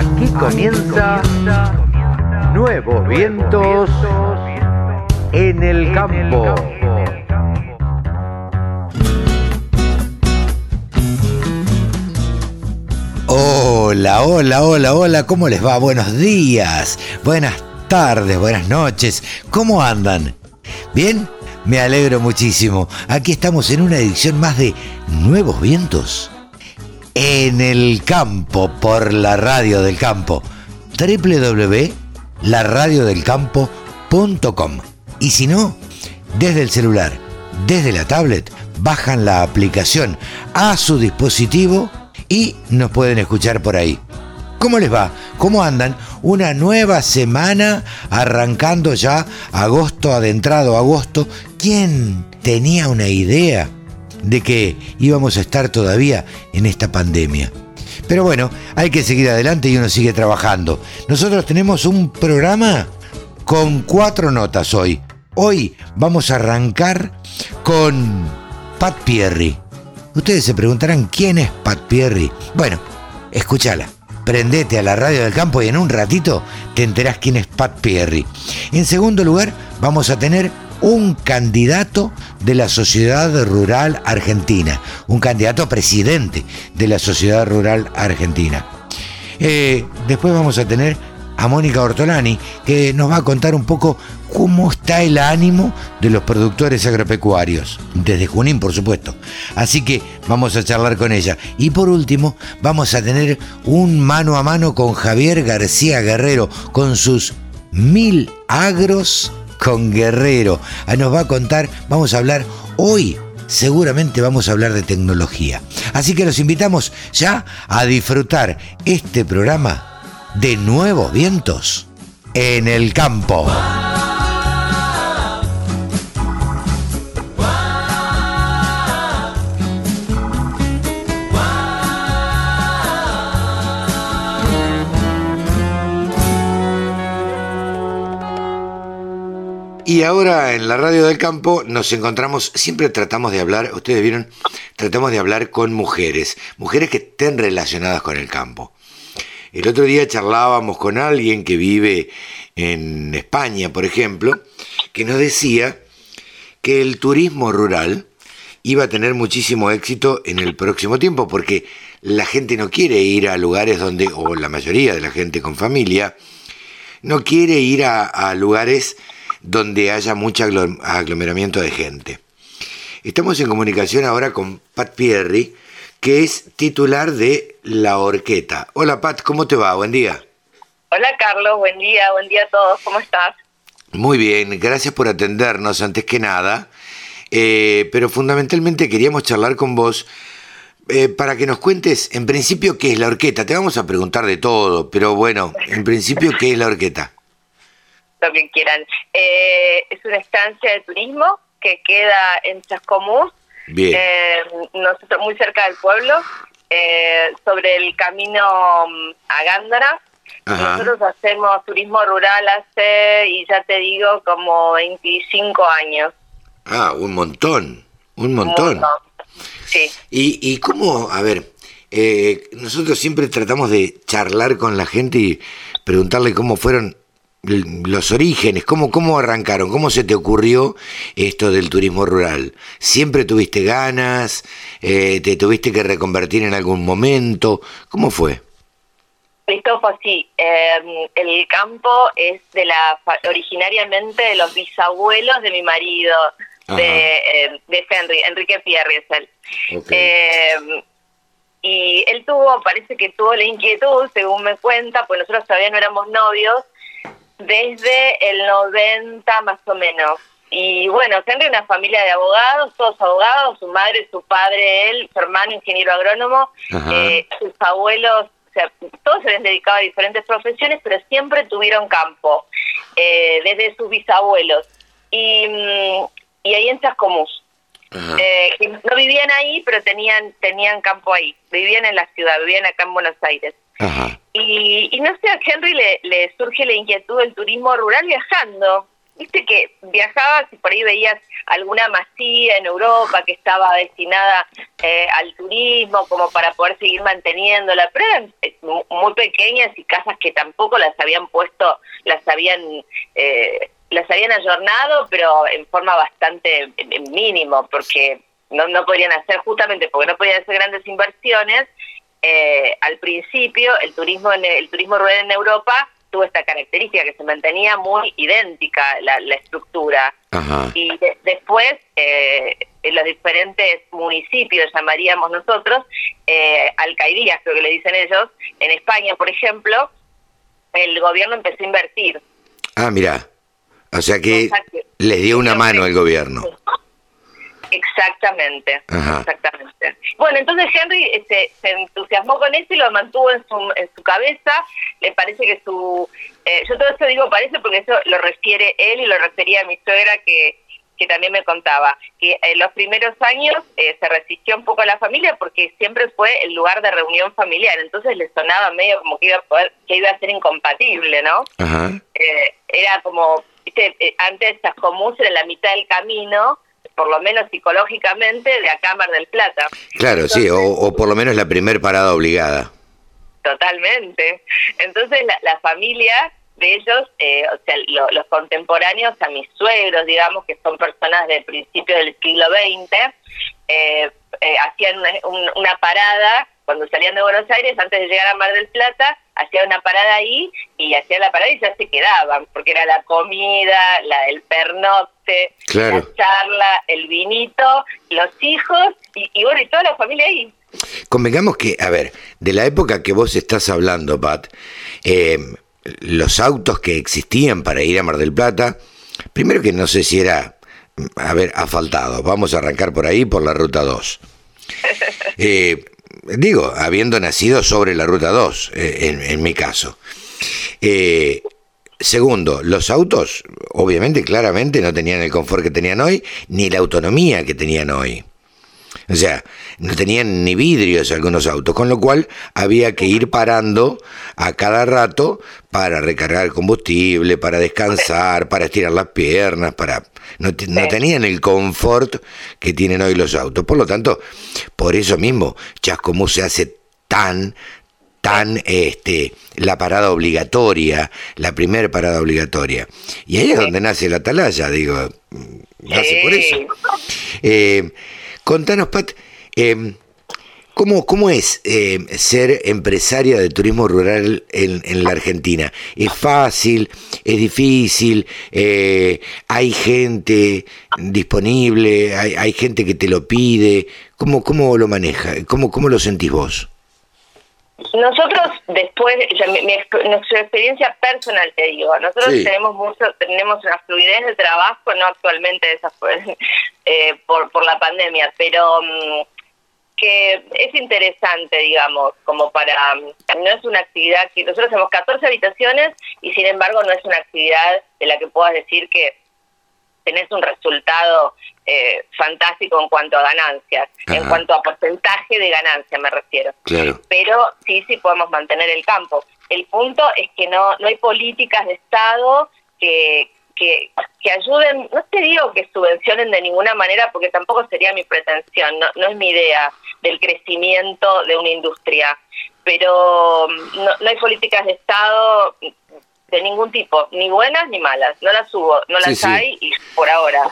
Aquí comienza Nuevos Vientos en el Campo. Hola, hola, hola, hola, ¿cómo les va? Buenos días, buenas tardes, buenas noches, ¿cómo andan? ¿Bien? Me alegro muchísimo. Aquí estamos en una edición más de Nuevos Vientos en el campo por la radio del campo www.laradiodelcampo.com y si no, desde el celular, desde la tablet, bajan la aplicación a su dispositivo y nos pueden escuchar por ahí. ¿Cómo les va? ¿Cómo andan? Una nueva semana arrancando ya agosto, adentrado agosto. ¿Quién tenía una idea de que íbamos a estar todavía en esta pandemia? Pero bueno, hay que seguir adelante y uno sigue trabajando. Nosotros tenemos un programa con cuatro notas hoy. Hoy vamos a arrancar con Pat Pierry. Ustedes se preguntarán quién es Pat Pierry. Bueno, escúchala. Prendete a la radio del campo y en un ratito te enterás quién es Pat Pierry. En segundo lugar, vamos a tener un candidato de la Sociedad Rural Argentina, un candidato a presidente de la Sociedad Rural Argentina. Eh, después vamos a tener a Mónica Ortolani, que nos va a contar un poco cómo está el ánimo de los productores agropecuarios, desde Junín, por supuesto. Así que vamos a charlar con ella. Y por último, vamos a tener un mano a mano con Javier García Guerrero, con sus mil agros con Guerrero. Ah, nos va a contar, vamos a hablar hoy seguramente vamos a hablar de tecnología. Así que los invitamos ya a disfrutar este programa de nuevos vientos en el campo. Y ahora en la radio del campo nos encontramos, siempre tratamos de hablar, ustedes vieron, tratamos de hablar con mujeres, mujeres que estén relacionadas con el campo. El otro día charlábamos con alguien que vive en España, por ejemplo, que nos decía que el turismo rural iba a tener muchísimo éxito en el próximo tiempo, porque la gente no quiere ir a lugares donde, o la mayoría de la gente con familia, no quiere ir a, lugares donde haya mucho aglomeramiento de gente. Estamos en comunicación ahora con Pat Pierri, que es titular de La Orqueta. Hola Pat, ¿cómo te va? Buen día. Hola Carlos, buen día, buen día a todos, ¿cómo estás? Muy bien, gracias por atendernos antes que nada, eh, pero fundamentalmente queríamos charlar con vos eh, para que nos cuentes en principio qué es la orqueta. Te vamos a preguntar de todo, pero bueno, en principio qué es la orqueta. Lo que quieran. Eh, es una estancia de turismo que queda en Chascomús, eh, nosotros muy cerca del pueblo, eh, sobre el camino mm, a Gándara. Nosotros hacemos turismo rural hace, y ya te digo, como 25 años. Ah, un montón, un montón. Sí. ¿Y, ¿Y cómo, a ver, eh, nosotros siempre tratamos de charlar con la gente y preguntarle cómo fueron los orígenes, ¿cómo, ¿cómo arrancaron? ¿Cómo se te ocurrió esto del turismo rural? ¿Siempre tuviste ganas? Eh, ¿Te tuviste que reconvertir en algún momento? ¿Cómo fue? Fue así. Em, el campo es de la originariamente de los bisabuelos de mi marido, de, em, de Henry, Enrique Pierre es él. Em, y él tuvo, parece que tuvo la inquietud, según me cuenta, pues nosotros todavía no éramos novios, desde el 90 más o menos. Y bueno, Henry una familia de abogados, todos abogados, su madre, su padre, él, su hermano ingeniero agrónomo, eh, sus abuelos, o sea, todos se habían dedicado a diferentes profesiones, pero siempre tuvieron campo, eh, desde sus bisabuelos. Y, mm, y ahí en Chascomús. Eh, no vivían ahí, pero tenían, tenían campo ahí. Vivían en la ciudad, vivían acá en Buenos Aires. Y, y, no sé, a Henry le, surge la inquietud del turismo rural viajando. viste que viajabas y por ahí veías alguna masía en Europa que estaba destinada eh, al turismo como para poder seguir manteniéndola, pero eran eh, muy pequeñas y casas que tampoco las habían puesto, las habían... Eh, las habían ayornado, pero en forma bastante mínimo, porque no, no podrían hacer, justamente porque no podían hacer grandes inversiones, eh, al principio el turismo en el turismo rural en Europa tuvo esta característica que se mantenía muy idéntica la, estructura. Y después eh, en los diferentes municipios llamaríamos nosotros eh, alcaldías creo que le dicen ellos en España por ejemplo el gobierno empezó a invertir. Ah mira o sea que les dio una mano el gobierno Exactamente, exactamente. Bueno, entonces Henry este, se entusiasmó con eso y lo mantuvo en su, en su cabeza. Le parece que su... Eh, yo todo esto digo parece porque eso lo refiere él y lo refería a mi suegra que, que también me contaba, que en los primeros años eh, se resistió un poco a la familia porque siempre fue el lugar de reunión familiar, entonces le sonaba medio como que iba a, poder, que iba a ser incompatible, ¿no? Eh, era como, ¿viste? antes Chascomús era la mitad del camino por lo menos psicológicamente, de acá a Mar del Plata. Claro, sí, o, por lo menos la primer parada obligada. Totalmente. Entonces la, familia de ellos, eh, o sea, los contemporáneos a mis suegros, digamos, que son personas del principio del siglo XX, eh, eh, hacían una parada cuando salían de Buenos Aires, antes de llegar a Mar del Plata, hacían una parada ahí y hacían la parada y ya se quedaban, porque era la comida, la el pernocte, la charla, el vinito, los hijos y, bueno, y toda la familia ahí. Convengamos que, a ver, de la época que vos estás hablando, Pat, eh, los autos que existían para ir a Mar del Plata, primero que no sé si era, a ver, asfaltado, vamos a arrancar por ahí, por la ruta 2. Eh, digo, habiendo nacido sobre la ruta 2, eh, en, mi caso. Eh, segundo, los autos, obviamente, claramente no tenían el confort que tenían hoy, ni la autonomía que tenían hoy. O sea, no tenían ni vidrios algunos autos, con lo cual había que ir parando a cada rato para recargar combustible, para descansar, para estirar las piernas, para no, tenían el confort que tienen hoy los autos. Por lo tanto, por eso mismo, Chascomús se hace tan tan este la parada obligatoria, la primera parada obligatoria. Y ahí es donde nace la atalaya, digo, nace por eso. Eh, Contanos, Pat, eh, ¿cómo, ¿cómo, es eh, ser empresaria de turismo rural en, la Argentina? ¿Es fácil? ¿Es difícil? Eh, ¿Hay gente disponible? ¿Hay, gente que te lo pide? ¿Cómo, cómo lo maneja? ¿Cómo, ¿Cómo lo sentís vos? Nosotros después, nuestra experiencia personal te digo, nosotros tenemos mucho, tenemos una fluidez de trabajo, no actualmente esa fue eh, por, por la pandemia, pero mm, que es interesante, digamos, como para, mm, no es una actividad que nosotros tenemos 14 habitaciones y sin embargo no es una actividad de la que puedas decir que tenés un resultado eh, fantástico en cuanto a ganancias, en cuanto a porcentaje de ganancia me refiero. Pero sí, sí podemos mantener el campo. El punto es que no, no hay políticas de Estado que, que, que ayuden, no te digo que subvencionen de ninguna manera, porque tampoco sería mi pretensión, no, no es mi idea del crecimiento de una industria, pero mm, no, no hay políticas de Estado de ningún tipo, ni buenas ni malas, no las hubo, no las hay y por ahora.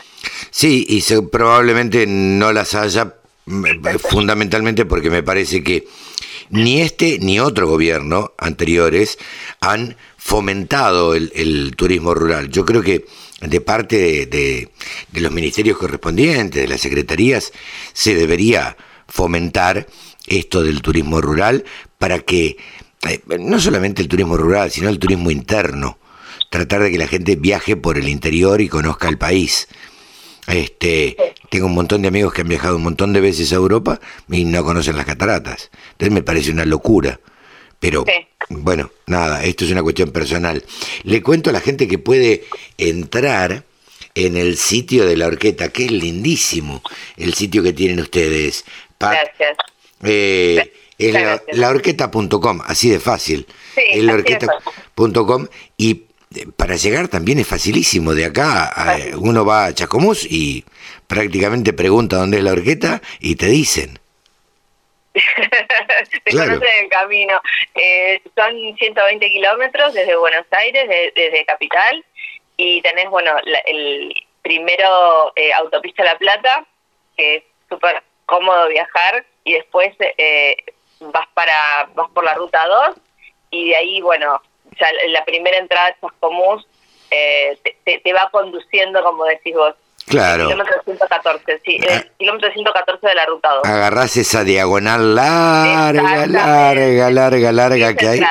Sí, y probablemente no las haya mm, eh, fundamentalmente porque me parece que ni este ni otro gobierno anteriores han fomentado el, turismo rural. Yo creo que de parte de, los ministerios correspondientes, de las secretarías, se debería fomentar esto del turismo rural para que eh, no solamente el turismo rural, sino el turismo interno, tratar de que la gente viaje por el interior y conozca el país. Este, tengo un montón de amigos que han viajado un montón de veces a Europa y no conocen las cataratas. Entonces me parece una locura. Pero bueno, nada, esto es una cuestión personal. Le cuento a la gente que puede entrar en el sitio de la orquesta, que es lindísimo el sitio que tienen ustedes. Gracias. Eh, es la, laorqueta.com, así de fácil. Sí, es laorqueta.com y para llegar también es facilísimo. De acá uno va a Chacomús y prácticamente pregunta dónde es la horqueta y te dicen. te conocen el camino. Eh, son 120 kilómetros desde Buenos Aires, desde Capital, y tenés, bueno, el primero eh, Autopista La Plata, que es súper cómodo viajar, y después eh, vas para vas por la ruta 2, y de ahí, bueno, ya la primera entrada de Chascomús eh, te, va conduciendo, como decís vos. Claro. El kilómetro 114, sí, el ah. kilómetro 114 de la ruta 2. Agarrás esa diagonal larga, larga, larga, larga que hay.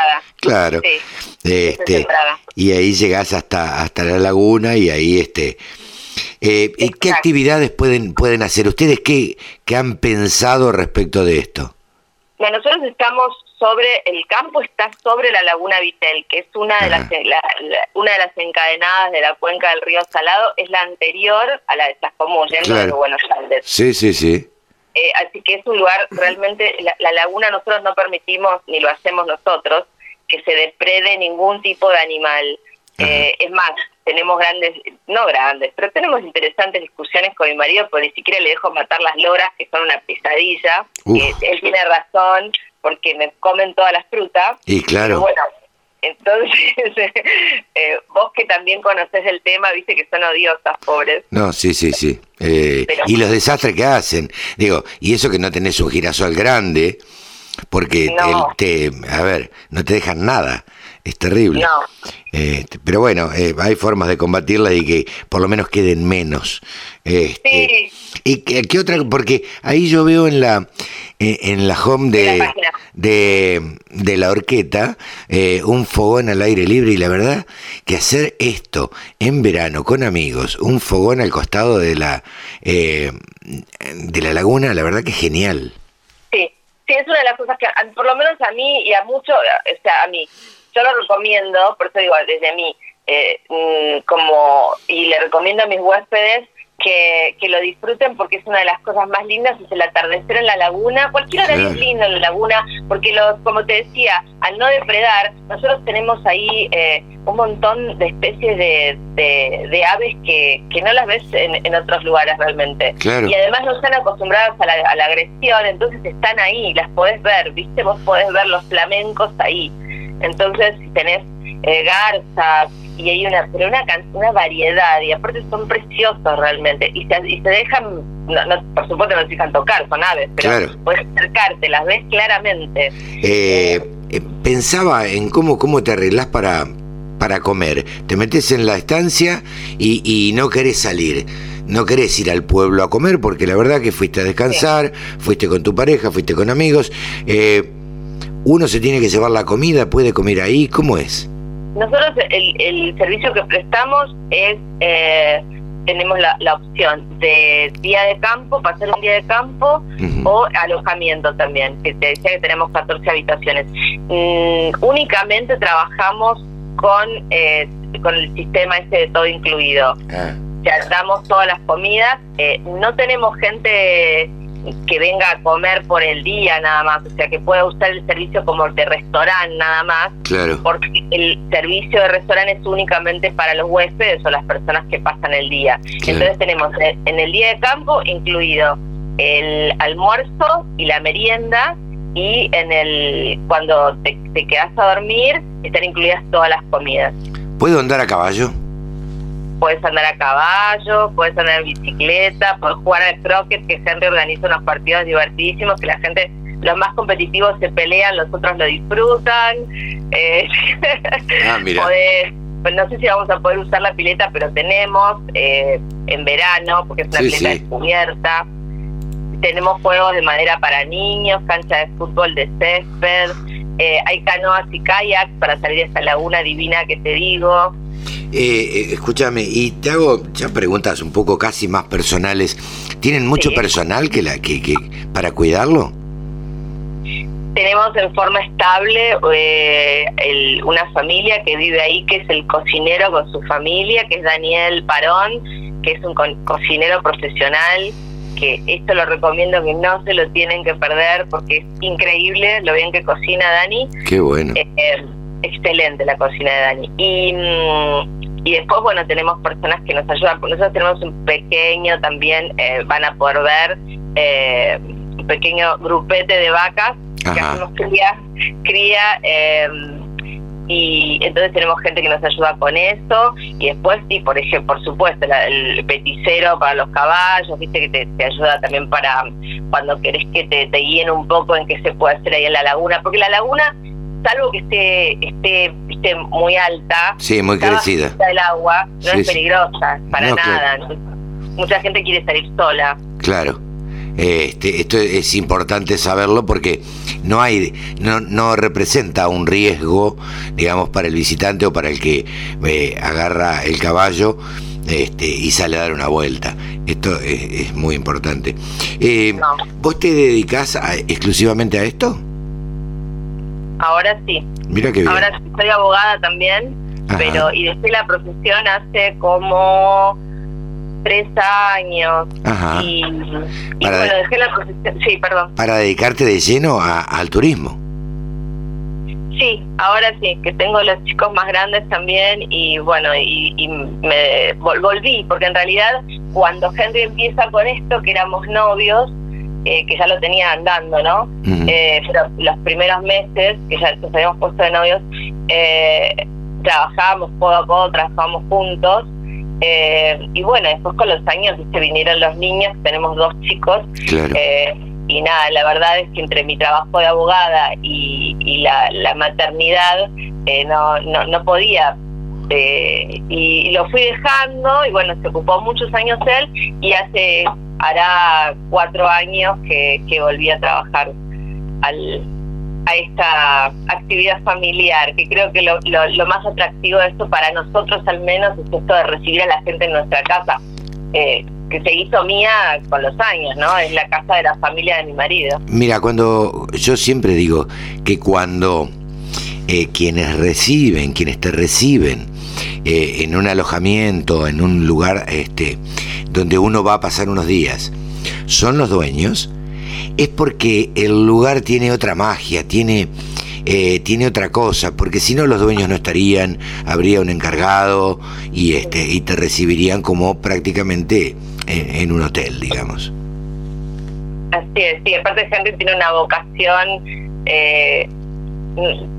Claro. este, y ahí llegás hasta hasta la laguna y ahí este eh, ¿Qué actividades pueden pueden hacer ustedes? ¿Qué, ¿Qué han pensado respecto de esto? nosotros estamos sobre, el campo está sobre la laguna Vitel, que es una de, las, una de las encadenadas de la cuenca del río Salado, es la anterior a la de Chascomús, yendo de Buenos Aires. Sí, sí, sí. Eh, así que es un lugar, realmente, la, laguna nosotros no permitimos, ni lo hacemos nosotros, que se deprede ningún tipo de animal. Eh, es más, tenemos grandes, no grandes, pero tenemos interesantes discusiones con mi marido, porque ni siquiera le dejo matar las loras, que son una pesadilla. Que él tiene razón, porque me comen todas las frutas. Y claro. bueno, entonces, eh, vos que también conoces el tema, viste que son odiosas, pobres. No, sí, sí, sí. Eh, y los desastres que hacen. Digo, y eso que no tenés un girasol grande, porque te, a ver, no te dejan nada. Es terrible. Este, pero bueno, eh, hay formas de combatirla y que por lo menos queden menos. Este, sí. ¿Y qué, otra? Porque ahí yo veo en la en la home de, de, la horqueta eh, un fogón al aire libre y la verdad que hacer esto en verano con amigos, un fogón al costado de la eh, de la laguna, la verdad que es genial. Sí, sí, es una de las cosas que por lo menos a mí y a muchos, o sea, a mí yo lo recomiendo, por eso digo, desde mí, eh, mm, como, y le recomiendo a mis huéspedes que, que, lo disfruten porque es una de las cosas más lindas, es el atardecer en la laguna, cualquier hora es lindo en la laguna, porque los, como te decía, al no depredar, nosotros tenemos ahí eh, un montón de especies de, de, aves que, que no las ves en, en otros lugares realmente. Y además no están acostumbradas a la, a la agresión, entonces están ahí, las podés ver, viste, vos podés ver los flamencos ahí. Entonces, si tenés eh, garzas y hay una, pero una, una variedad y aparte son preciosos realmente y se, y se dejan, no, por supuesto no se dejan tocar, son aves, pero puedes acercarte, las ves claramente. Eh, eh, pensaba en cómo, cómo te arreglás para, para comer. Te metes en la estancia y, y no querés salir no querés ir al pueblo a comer porque la verdad que fuiste a descansar, fuiste con tu pareja, fuiste con amigos. Eh, uno se tiene que llevar la comida, puede comer ahí, ¿cómo es? Nosotros el, servicio que prestamos es, eh, tenemos la, opción de día de campo, pasar un día de campo o alojamiento también, que te decía que tenemos 14 habitaciones. Mm, únicamente trabajamos con, eh, con el sistema ese de todo incluido. Ah. Ya damos todas las comidas, eh, no tenemos gente que venga a comer por el día nada más, o sea, que pueda usar el servicio como de restaurante nada más, claro. porque el servicio de restaurante es únicamente para los huéspedes o las personas que pasan el día. Entonces tenemos en el día de campo incluido el almuerzo y la merienda y en el cuando te, te quedas a dormir están incluidas todas las comidas. ¿Puedo andar a caballo? Puedes andar a caballo, puedes andar en bicicleta, puedes jugar al croquet, que Henry organiza unos partidos divertidísimos que la gente, los más competitivos se pelean, los otros lo disfrutan. Eh, ah, mira. pues no sé si vamos a poder usar la pileta, pero tenemos eh, en verano, porque es una pileta descubierta. Tenemos juegos de madera para niños, cancha de fútbol de césped, eh, hay canoas y kayaks para salir de esa laguna divina que te digo. Eh, escúchame, y te hago ya preguntas un poco casi más personales. ¿Tienen mucho personal que la que, que para cuidarlo? Tenemos en forma estable eh, una familia que vive ahí, que es el cocinero con su familia, que es Daniel Parón, que es un cocinero profesional, que esto lo recomiendo que no se lo tienen que perder porque es increíble lo bien que cocina Dani. Qué bueno. Eh, excelente la cocina de Dani. Y, mm, y después, bueno, tenemos personas que nos ayudan. Nosotros tenemos un pequeño también, eh, van a poder ver, eh, un pequeño grupete de vacas que hacemos cría, cría eh, y entonces tenemos gente que nos ayuda con eso y después sí por ejemplo por supuesto el peticero para los caballos viste que te, ayuda también para cuando querés que te, te, guíen un poco en qué se puede hacer ahí en la laguna porque la laguna salvo que esté esté, esté muy alta sí muy crecida. el agua no es peligrosa para nada mucha gente quiere salir sola. Claro. Este, esto es importante saberlo porque no hay, no, no representa un riesgo, digamos, para el visitante o para el que eh, agarra el caballo este, y sale a dar una vuelta. Esto es, muy importante. Eh, ¿Vos te dedicas exclusivamente a esto? Ahora sí. Mira que bien. Ahora soy abogada también, pero y dejé la profesión hace como tres años. Y, bueno, dejé la profesión. Sí, perdón. Para dedicarte de lleno al turismo. Sí, ahora sí, que tengo los chicos más grandes también y bueno, y, me volví, porque en realidad cuando Henry empieza con esto, que éramos novios, eh, que ya lo tenía andando, ¿no? Eh, pero los primeros meses, que ya nos habíamos puesto de novios, eh, trabajábamos codo a codo, trabajábamos juntos eh, y bueno, después con los años se vinieron los niños, tenemos dos chicos. Eh, y nada, la verdad es que entre mi trabajo de abogada y, la, maternidad eh, no, no, no podía. y, lo fui dejando y bueno, se ocupó muchos años él y hace, hará cuatro años que, que volví a trabajar al, a esta actividad familiar, que creo que lo, lo, más atractivo de esto para nosotros al menos es esto de recibir a la gente en nuestra casa, eh, que se hizo mía con los años, ¿no? Es la casa de la familia de mi marido. Mira, cuando yo siempre digo que cuando eh, quienes reciben, quienes te reciben eh, en un alojamiento, en un lugar este, donde uno va a pasar unos días, son los dueños, es porque el lugar tiene otra magia, tiene, eh, tiene otra cosa, porque si no los dueños no estarían, habría un encargado y, este, y te recibirían como prácticamente en, un hotel, digamos. Así es, sí, aparte Henry tiene una vocación eh,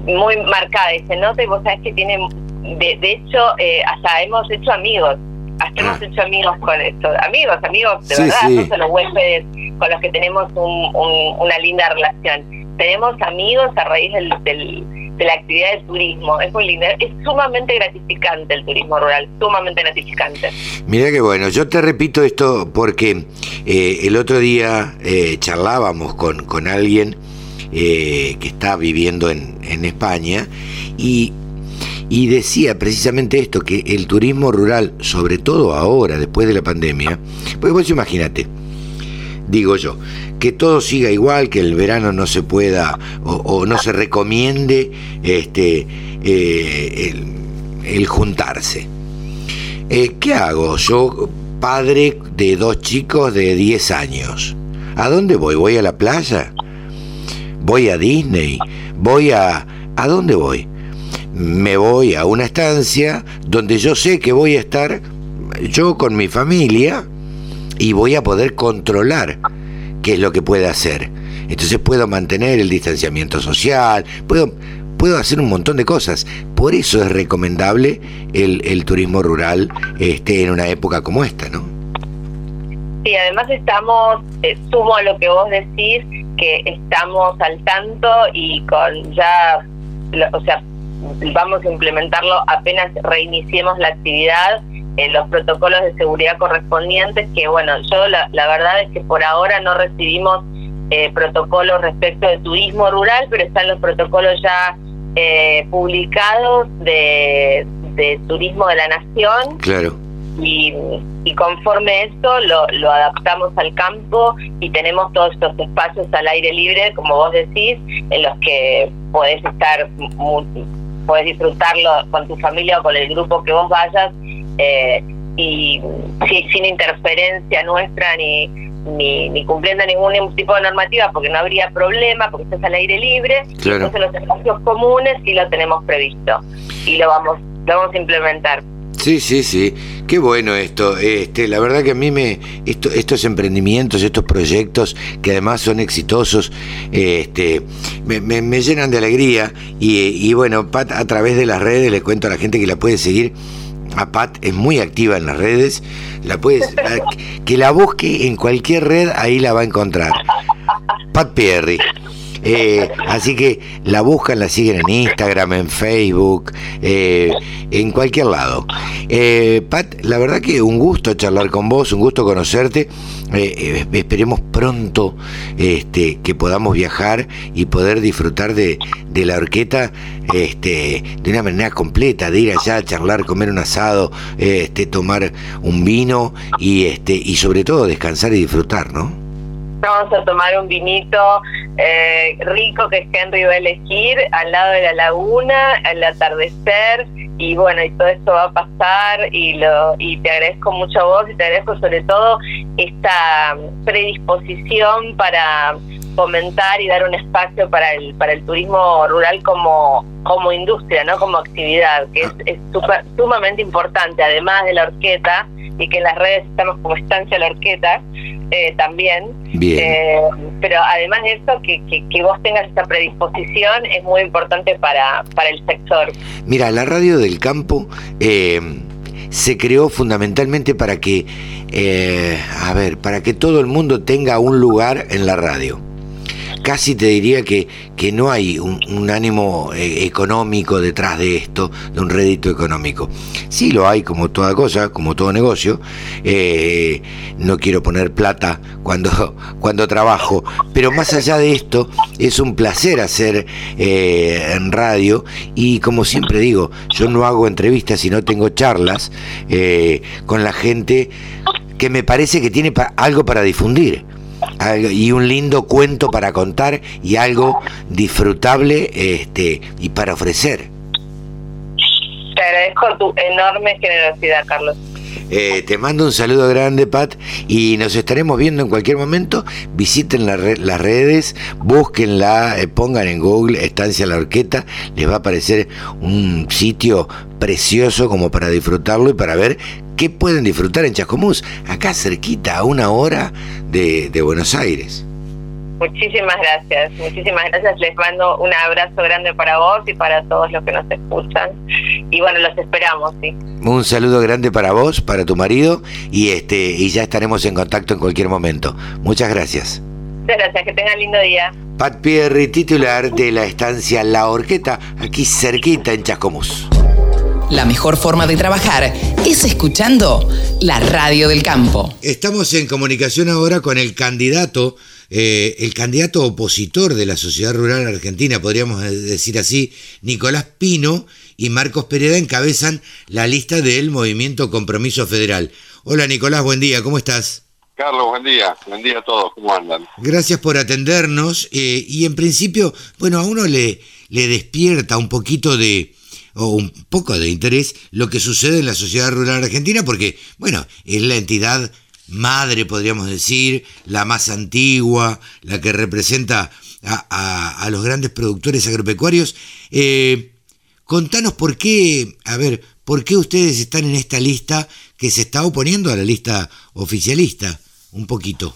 muy marcada, y se nota y vos sabés que tiene, de, de hecho, eh, hasta hemos hecho amigos hasta hemos ah. hecho amigos con esto, amigos, amigos de verdad, no solo huéspedes con los que tenemos una linda relación. Tenemos amigos a raíz del, de la actividad del turismo, es muy lindo, es sumamente gratificante el turismo rural, sumamente gratificante. Mira que bueno, yo te repito esto porque eh, el otro día eh, charlábamos con, con alguien eh, que está viviendo en, en España y y decía precisamente esto, que el turismo rural, sobre todo ahora, después de la pandemia, pues vos imagínate, digo yo, que todo siga igual, que el verano no se pueda o, no se recomiende este, eh, el, juntarse. Eh, ¿Qué hago? Yo, padre de dos chicos de 10 años, ¿a dónde voy? ¿Voy a la playa? ¿Voy a Disney? ¿Voy a... ¿A dónde voy? Me voy a una estancia donde yo sé que voy a estar yo con mi familia y voy a poder controlar qué es lo que puedo hacer. Entonces puedo mantener el distanciamiento social, puedo, puedo hacer un montón de cosas. Por eso es recomendable el, el turismo rural este, en una época como esta, ¿no? Sí, además estamos, eh, sumo a lo que vos decís, que estamos al tanto y con ya, o sea, vamos a implementarlo apenas reiniciemos la actividad en los protocolos de seguridad correspondientes, que bueno, yo la, verdad es que por ahora no recibimos eh, protocolos respecto de turismo rural, pero están los protocolos ya eh, publicados de, turismo de la nación. Claro. Y, y conforme esto lo, lo adaptamos al campo y tenemos todos estos espacios al aire libre, como vos decís, en los que podés estar muy, puedes disfrutarlo con tu familia o con el grupo que vos vayas eh, y sin interferencia nuestra ni, ni, ni cumpliendo ningún tipo de normativa porque no habría problema, porque estás al aire libre. Entonces los espacios comunes sí lo tenemos previsto y lo vamos, lo vamos a implementar. Sí, sí, sí. Qué bueno esto. Este, la verdad que a mí me esto, estos emprendimientos, estos proyectos que además son exitosos, este, me, llenan de alegría y, y, bueno, Pat a través de las redes le cuento a la gente que la puede seguir. A Pat es muy activa en las redes, la puedes que la busque en cualquier red, ahí la va a encontrar. Pat Perry. Eh, así que la buscan, la siguen en Instagram, en Facebook, eh, en cualquier lado. Eh, Pat, la verdad que un gusto charlar con vos, un gusto conocerte. esperemos pronto este, que podamos viajar y poder disfrutar de, la orquesta este, de una manera completa, de ir allá a charlar, comer un asado, este, tomar un vino y, este, y sobre todo descansar y disfrutar, ¿no? Vamos a tomar un vinito eh, rico que Henry va a elegir al lado de la laguna, al atardecer, y bueno, y todo esto va a pasar, y, lo, y te agradezco mucho a vos, y te agradezco sobre todo esta predisposición para fomentar y dar un espacio para el para el turismo rural como como industria, no como actividad, que es, es sumamente importante, además de la orquesta, y que en las redes estamos como estancia la orqueta eh, también. Eh, pero además de eso, que, que, vos tengas esta predisposición es muy importante para, para el sector. Mira, la radio del campo eh, se creó fundamentalmente para que, a ver, para que todo el mundo tenga un lugar en la radio casi te diría que, que no hay un, ánimo eh, económico detrás de esto, de un rédito económico. Sí lo hay como toda cosa, como todo negocio. Eh, no quiero poner plata cuando, cuando trabajo, pero más allá de esto, es un placer hacer eh, en radio y como siempre digo, yo no hago entrevistas, sino tengo charlas con la gente que me parece que tiene algo para difundir y un lindo cuento para contar y algo disfrutable este y para ofrecer. Te agradezco tu enorme generosidad, Carlos. Eh, te mando un saludo grande, Pat, y nos estaremos viendo en cualquier momento. Visiten las redes, búsquenla, eh, pongan en Google Estancia La Orqueta, les va a aparecer un sitio precioso como para disfrutarlo y para ver qué pueden disfrutar en Chascomús, acá cerquita, a una hora de, Buenos Aires. Muchísimas gracias, muchísimas gracias. Les mando un abrazo grande para vos y para todos los que nos escuchan. Y bueno, los esperamos, sí. Un saludo grande para vos, para tu marido y este y ya estaremos en contacto en cualquier momento. Muchas gracias. Muchas gracias, que tengan lindo día. Pat Pierri, titular de la estancia La Orqueta, aquí cerquita en Chascomús. La mejor forma de trabajar es escuchando la radio del campo. Estamos en comunicación ahora con el candidato, eh, el candidato opositor de la Sociedad Rural Argentina, podríamos decir así, Nicolás Pino y Marcos Pereda encabezan la lista del Movimiento Compromiso Federal. Hola Nicolás, buen día, ¿cómo estás? Carlos, buen día. Buen día a todos. ¿Cómo andan? Gracias por atendernos. Eh, y en principio, bueno, a uno le, le despierta un poquito de, o un poco de interés lo que sucede en la sociedad rural argentina, porque, bueno, es la entidad madre, podríamos decir, la más antigua, la que representa a, los grandes productores agropecuarios. Eh, contanos por qué, a ver, por qué ustedes están en esta lista que se está oponiendo a la lista oficialista, un poquito.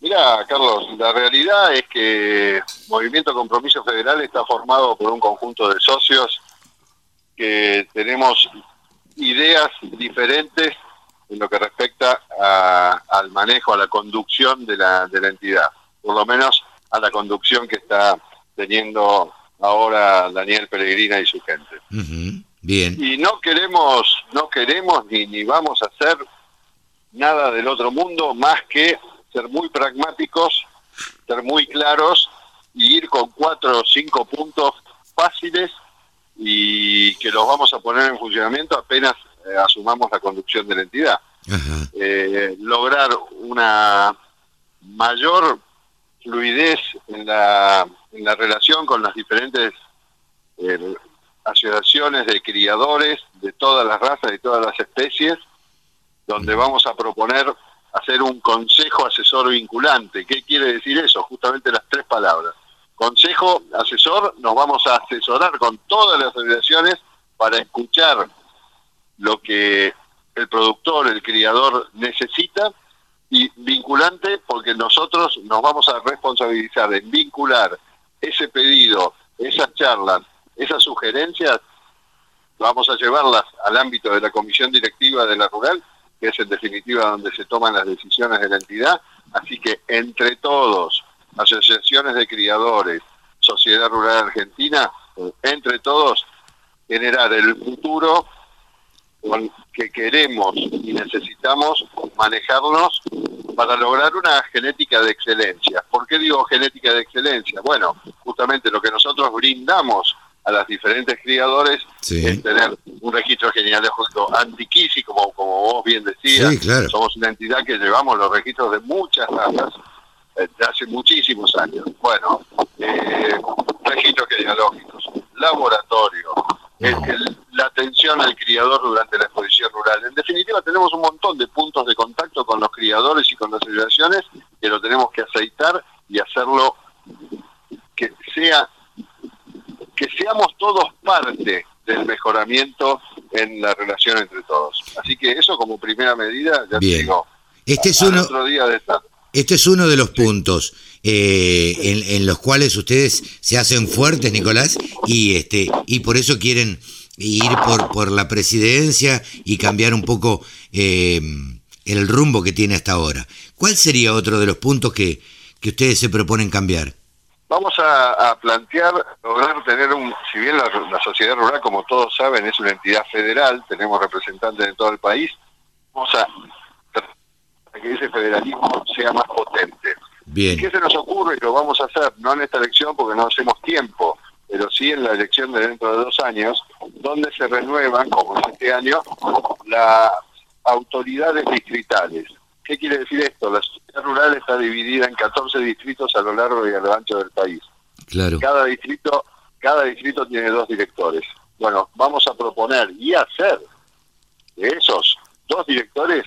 Mira, Carlos, la realidad es que Movimiento Compromiso Federal está formado por un conjunto de socios que tenemos ideas diferentes en lo que respecta al manejo, a la conducción de la, de la entidad, por lo menos a la conducción que está teniendo ahora Daniel Peregrina y su gente. Bien. Y no queremos, no queremos ni, ni vamos a hacer nada del otro mundo más que ser muy pragmáticos, ser muy claros y ir con cuatro o cinco puntos fáciles y que los vamos a poner en funcionamiento apenas asumamos la conducción de la entidad. Eh, lograr una mayor fluidez en la, en la relación con las diferentes eh, asociaciones de criadores de todas las razas y todas las especies, donde vamos a proponer hacer un consejo asesor vinculante. ¿Qué quiere decir eso? Justamente las tres palabras. Consejo asesor, nos vamos a asesorar con todas las asociaciones para escuchar lo que el productor, el criador necesita y vinculante porque nosotros nos vamos a responsabilizar en vincular ese pedido, esas charlas, esas sugerencias, vamos a llevarlas al ámbito de la comisión directiva de la rural, que es en definitiva donde se toman las decisiones de la entidad, así que entre todos, asociaciones de criadores, Sociedad Rural Argentina, entre todos, generar el futuro que queremos y necesitamos manejarnos para lograr una genética de excelencia. ¿Por qué digo genética de excelencia? Bueno, justamente lo que nosotros brindamos a las diferentes criadores es tener un registro genealógico antiquísimo, como, como vos bien decías. Somos una entidad que llevamos los registros de muchas razas eh, de hace muchísimos años. Bueno, eh, registros genealógicos, laboratorio, la atención al criador durante la exposición rural. En definitiva, tenemos un montón de puntos de contacto con los criadores y con las asociaciones que lo tenemos que aceitar y hacerlo que sea que seamos todos parte del mejoramiento en la relación entre todos. Así que eso como primera medida, ya Bien. digo, este es uno, Este es uno de los puntos eh, en, los cuales ustedes se hacen fuertes, Nicolás, y este y por eso quieren ir por, por la presidencia y cambiar un poco eh, el rumbo que tiene hasta ahora. ¿Cuál sería otro de los puntos que, que ustedes se proponen cambiar? Vamos a, plantear, lograr tener un, si bien la, sociedad rural, como todos saben, es una entidad federal, tenemos representantes en todo el país, vamos a que ese federalismo sea más potente. Bien. ¿Qué se nos ocurre? Y lo vamos a hacer, no en esta elección porque no hacemos tiempo, pero sí en la elección de dentro de dos años, donde se renuevan, como en este año, las autoridades distritales. ¿Qué quiere decir esto? La sociedad rural está dividida en 14 distritos a lo largo y a lo ancho del país. Claro. Cada distrito, cada distrito tiene dos directores. Bueno, vamos a proponer y hacer que esos dos directores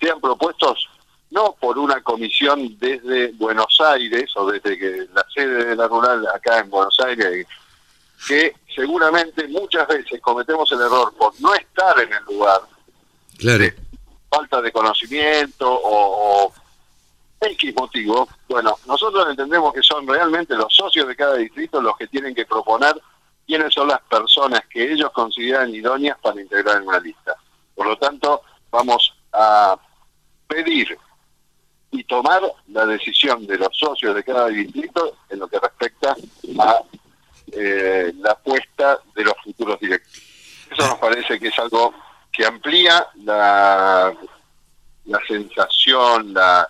sean propuestos no por una comisión desde Buenos Aires o desde que la sede de la rural acá en Buenos Aires, que seguramente muchas veces cometemos el error por no estar en el lugar, claro. falta de conocimiento o, o X motivo. Bueno, nosotros entendemos que son realmente los socios de cada distrito los que tienen que proponer quiénes son las personas que ellos consideran idóneas para integrar en una lista. Por lo tanto, vamos a pedir y tomar la decisión de los socios de cada distrito en lo que respecta a eh, la apuesta de los futuros directores. Eso nos parece que es algo que amplía la, la sensación, la,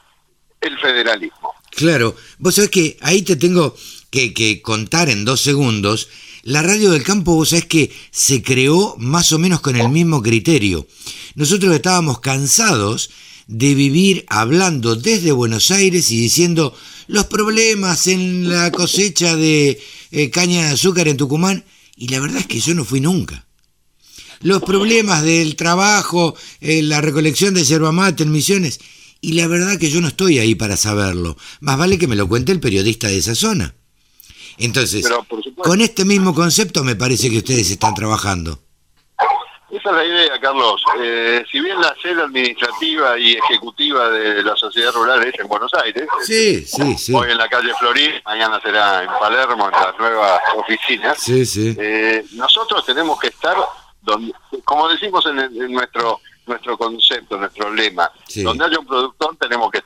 el federalismo. Claro, vos sabés que ahí te tengo que contar en dos segundos. La radio del campo, vos sabés que se creó más o menos con el mismo criterio. Nosotros estábamos cansados de vivir hablando desde Buenos Aires y diciendo los problemas en la cosecha de eh, caña de azúcar en Tucumán, y la verdad es que yo no fui nunca. Los problemas del trabajo, eh, la recolección de yerba mate en Misiones, y la verdad que yo no estoy ahí para saberlo. Más vale que me lo cuente el periodista de esa zona. Entonces, con este mismo concepto me parece que ustedes están trabajando. Esa es la idea, Carlos. Eh, si bien la sede administrativa y ejecutiva de la sociedad rural es en Buenos Aires, sí, sí, sí. hoy en la calle Florín, mañana será en Palermo, en las nuevas oficinas, sí, sí. Eh, nosotros tenemos que estar, donde, como decimos en, nuestro nuestro concepto, nuestro lema, donde haya un productor tenemos que...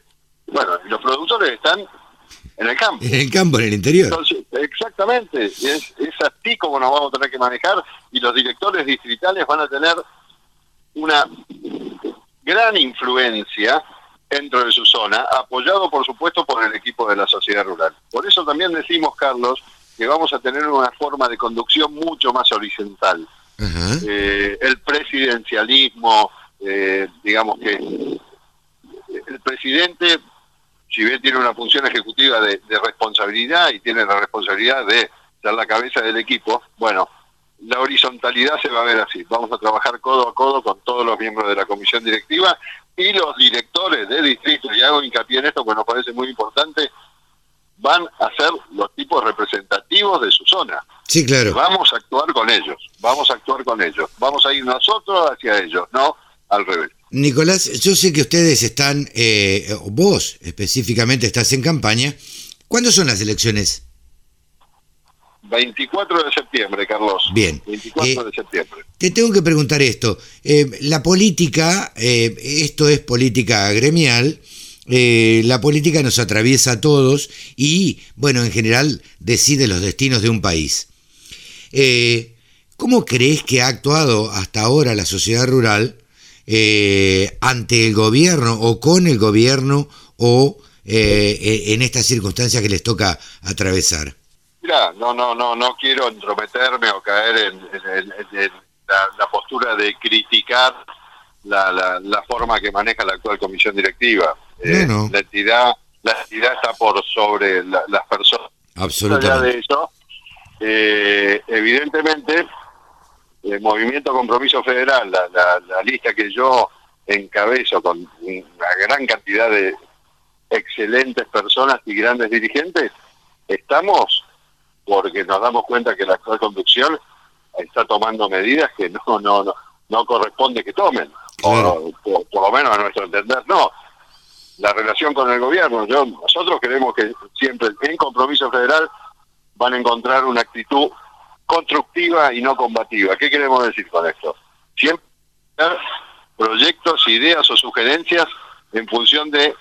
Bueno, los productores están en el campo. En el campo, en el interior. exactamente, es, es así como nos vamos a tener que manejar y los directores distritales van a tener una gran influencia dentro de su zona, apoyado por supuesto por el equipo de la sociedad rural. Por eso también decimos, Carlos, que vamos a tener una forma de conducción mucho más horizontal. Eh, el presidencialismo, eh, digamos que el presidente si bien tiene una función ejecutiva de, responsabilidad y tiene la responsabilidad de ser la cabeza del equipo, bueno, la horizontalidad se va a ver así. Vamos a trabajar codo a codo con todos los miembros de la comisión directiva y los directores de distrito, y hago hincapié en esto porque nos parece muy importante, van a ser los tipos representativos de su zona. Sí, claro. Vamos a actuar con ellos, vamos a actuar con ellos, vamos a ir nosotros hacia ellos, no al revés. Nicolás, yo sé que ustedes están, eh, vos específicamente estás en campaña. ¿Cuándo son las elecciones? 24 de septiembre, Carlos. Bien. 24 Eh, de septiembre. Te tengo que preguntar esto. Eh, la política, eh, esto es política gremial, la política nos atraviesa a todos y, bueno, en general decide los destinos de un país. ¿Cómo crees que ha actuado hasta ahora la sociedad rural eh, ante el gobierno o con el gobierno o eh, en estas circunstancias que les toca atravesar? Mira, no, no, no, no quiero entrometerme o caer en, en- en- en la, la postura de criticar la, la, la forma que maneja la actual comisión directiva. Eh, No, no. La entidad, la entidad está por sobre la- las personas. Absolutamente. de eso, eh, evidentemente, el Movimiento Compromiso Federal, la, la- la lista que yo encabezo con una gran cantidad de excelentes personas y grandes dirigentes, estamos porque nos damos cuenta que la actual conducción está tomando medidas que no no no, no corresponde que tomen, Claro. o por, por lo menos a nuestro entender, no. La relación con el gobierno, yo nosotros queremos que siempre en compromiso federal van a encontrar una actitud constructiva y no combativa. ¿Qué queremos decir con esto? Siempre proyectos, ideas o sugerencias en función de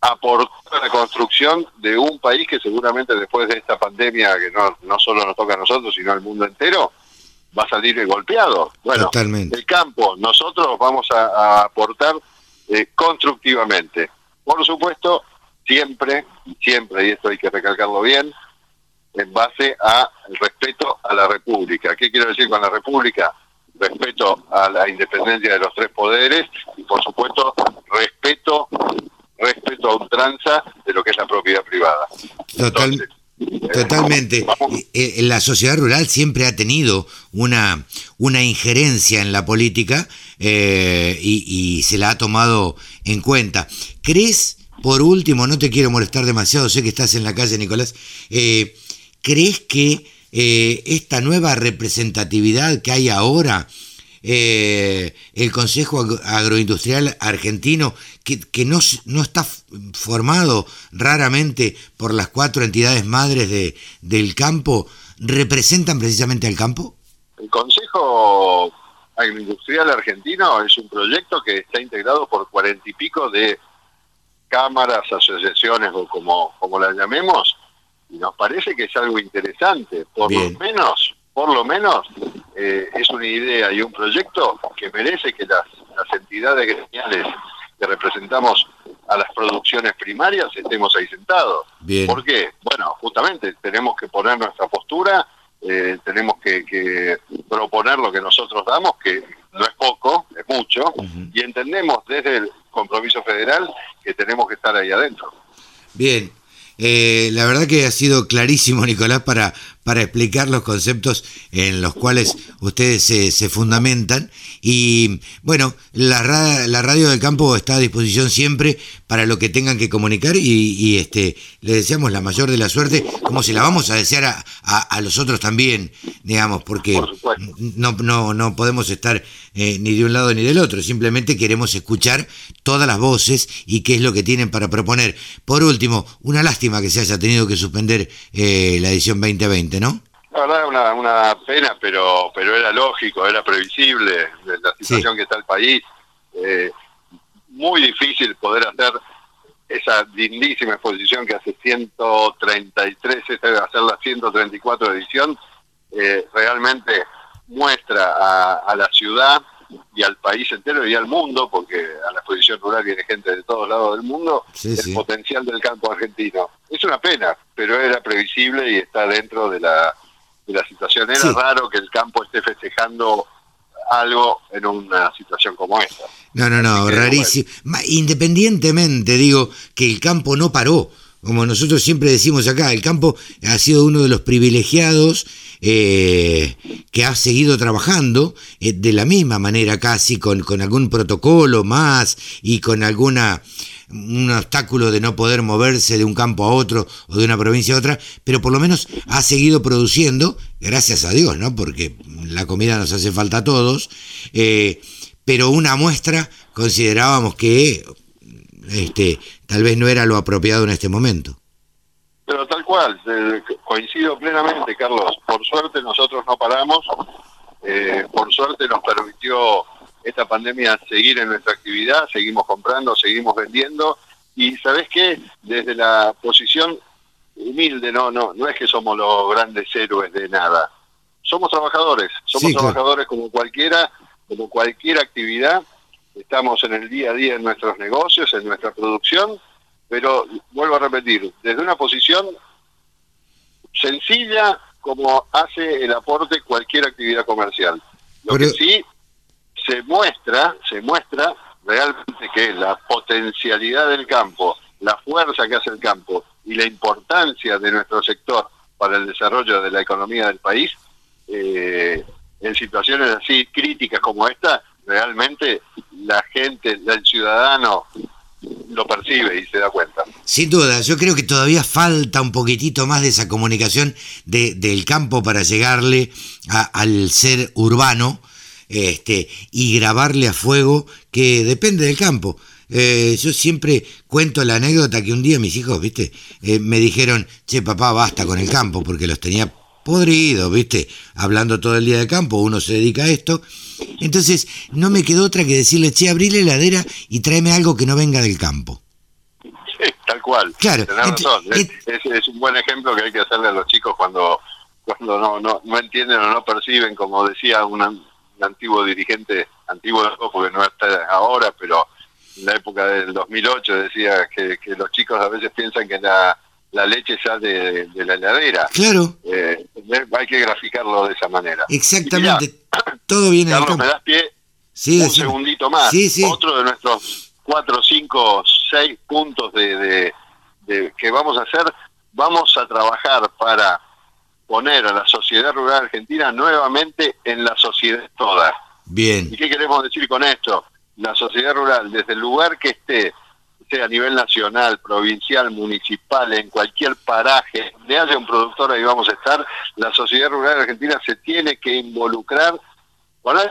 aportar a la construcción de un país que seguramente después de esta pandemia, que no, no solo nos toca a nosotros, sino al mundo entero, va a salir golpeado. Bueno, Totalmente. el campo, nosotros vamos a, a aportar eh, constructivamente. Por supuesto, siempre, siempre, y esto hay que recalcarlo bien, en base al respeto a la República. ¿Qué quiero decir con la República? Respeto a la independencia de los tres poderes y, por supuesto, respeto respeto a ultranza de lo que es la propiedad privada. Total- Entonces, eh, Totalmente. Eh, eh, La sociedad rural siempre ha tenido una, una injerencia en la política eh, y, y se la ha tomado en cuenta. ¿Crees, por último, no te quiero molestar demasiado, sé que estás en la calle, Nicolás, eh, ¿crees que eh, esta nueva representatividad que hay ahora, eh, el Consejo Agro- Agroindustrial Argentino, que, que no, no está formado raramente por las cuatro entidades madres de, del campo, representan precisamente al campo? El Consejo Agroindustrial Argentino es un proyecto que está integrado por cuarenta y pico de cámaras, asociaciones o como, como las llamemos, y nos parece que es algo interesante. Por Bien. lo menos, por lo menos, eh, es una idea y un proyecto que merece que las, las entidades gremiales que representamos a las producciones primarias estemos ahí sentados. Bien. ¿Por qué? Bueno, justamente tenemos que poner nuestra postura, eh, tenemos que, que proponer lo que nosotros damos, que no es poco, es mucho, y entendemos desde el compromiso federal que tenemos que estar ahí adentro. Bien, eh, la verdad que ha sido clarísimo, Nicolás, para, para explicar los conceptos en los cuales ustedes se, se fundamentan. Y bueno, la, ra- la radio del campo está a disposición siempre para lo que tengan que comunicar y, y, este, le deseamos la mayor de la suerte, como se la vamos a desear a, a- a los otros también, digamos, porque Por no, no, no podemos estar eh, ni de un lado ni del otro, simplemente queremos escuchar todas las voces y qué es lo que tienen para proponer. Por último, una lástima que se haya tenido que suspender eh, la edición 2020, ¿no? La verdad es una, una pena, pero pero era lógico, era previsible la situación que está el país. Eh, muy difícil poder hacer esa lindísima exposición que hace 133, esta debe hacer la 134 edición, eh, realmente muestra a, a la ciudad y al país entero y al mundo, porque a la exposición rural viene gente de todos lados del mundo, Sí, el sí. potencial del campo argentino. Es una pena, pero era previsible y está dentro de la, de la situación. Era Sí. raro que el campo esté festejando algo en una situación como esta. No, no, no, rarísimo. Independientemente, digo, que el campo no paró, como nosotros siempre decimos acá, el campo ha sido uno de los privilegiados eh, que ha seguido trabajando eh, de la misma manera casi, con, con algún protocolo más y con alguna un obstáculo de no poder moverse de un campo a otro o de una provincia a otra, pero por lo menos ha seguido produciendo, gracias a Dios, ¿no? Porque la comida nos hace falta a todos, eh, pero una muestra considerábamos que este, tal vez no era lo apropiado en este momento. Pero tal cual, eh, coincido plenamente, Carlos. Por suerte nosotros no paramos, eh, por suerte nos permitió esta pandemia seguir en nuestra actividad, seguimos comprando, seguimos vendiendo. Y sabes qué, desde la posición humilde, no, no, no es que somos los grandes héroes de nada, somos trabajadores, somos trabajadores como cualquiera, como cualquier actividad, estamos en el día a día en nuestros negocios, en nuestra producción, pero vuelvo a repetir, desde una posición sencilla como hace el aporte cualquier actividad comercial. Lo que sí se muestra, se muestra realmente que la potencialidad del campo, la fuerza que hace el campo y la importancia de nuestro sector para el desarrollo de la economía del país, eh, en situaciones así críticas como esta, realmente la gente, el ciudadano lo percibe y se da cuenta. Sin duda, yo creo que todavía falta un poquitito más de esa comunicación de, del campo para llegarle al ser urbano este, y grabarle a fuego, que depende del campo. Eh, yo siempre cuento la anécdota que un día mis hijos, viste, eh, me dijeron, che papá, basta con el campo, porque los tenía podridos, viste, hablando todo el día de campo, uno se dedica a esto. Entonces no me quedó otra que decirle, che, abrí la heladera y tráeme algo que no venga del campo. Sí, tal cual. Claro. razón. Es, un buen ejemplo que hay que hacerle a los chicos cuando, cuando no, no, no entienden o no perciben, como decía una, un antiguo dirigente, antiguo porque no está ahora, pero en la época del 2008 decía que, los chicos a veces piensan que la, la leche sale de, la heladera. Claro. Eh, hay que graficarlo de esa manera. Exactamente. Todo viene Carlos, me das pie un segundito más. Otro de nuestros cuatro, cinco, seis puntos de, de que vamos a hacer, vamos a trabajar para poner a la sociedad rural argentina nuevamente en la sociedad toda. Bien. ¿Y qué queremos decir con esto? La sociedad rural, desde el lugar que esté, sea a nivel nacional, provincial, municipal, en cualquier paraje, donde haya un productor, ahí vamos a estar, la sociedad rural argentina se tiene que involucrar, por ahí,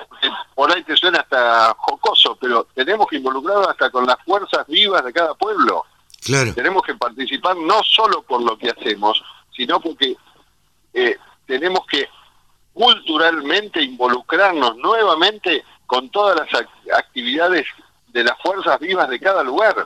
por ahí te suena hasta jocoso, pero tenemos que involucrarnos hasta con las fuerzas vivas de cada pueblo. Claro. Tenemos que participar no solo por lo que hacemos, sino porque eh, tenemos que culturalmente involucrarnos nuevamente con todas las actividades de las fuerzas vivas de cada lugar.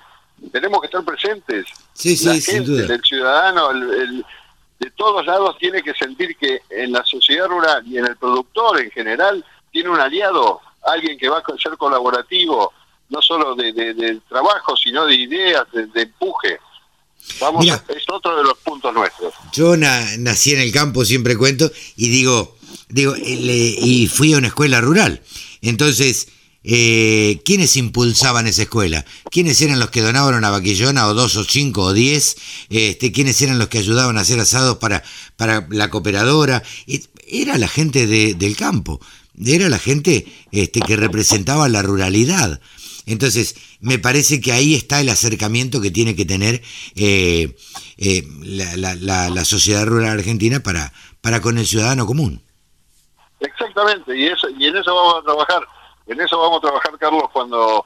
Tenemos que estar presentes. Sí, sí, la gente, el ciudadano, de todos lados tiene que sentir que en la sociedad rural y en el productor en general tiene un aliado, alguien que va a ser colaborativo, no solo de, trabajo, sino de ideas, de empuje. Vamos, es otro de los puntos nuestros. Yo nací en el campo, siempre cuento, y digo, digo, eh, y fui a una escuela rural. Entonces, eh, ¿quiénes impulsaban esa escuela? ¿Quiénes eran los que donaban una vaquillona o dos o cinco o diez? Este, ¿Quiénes eran los que ayudaban a hacer asados para, para la cooperadora? Era la gente del campo, era la gente este, que representaba la ruralidad. Entonces, me parece que ahí está el acercamiento que tiene que tener eh, eh, la, sociedad rural argentina para, para con el ciudadano común. Exactamente, y, eso, y en eso vamos a trabajar. En eso vamos a trabajar, Carlos, cuando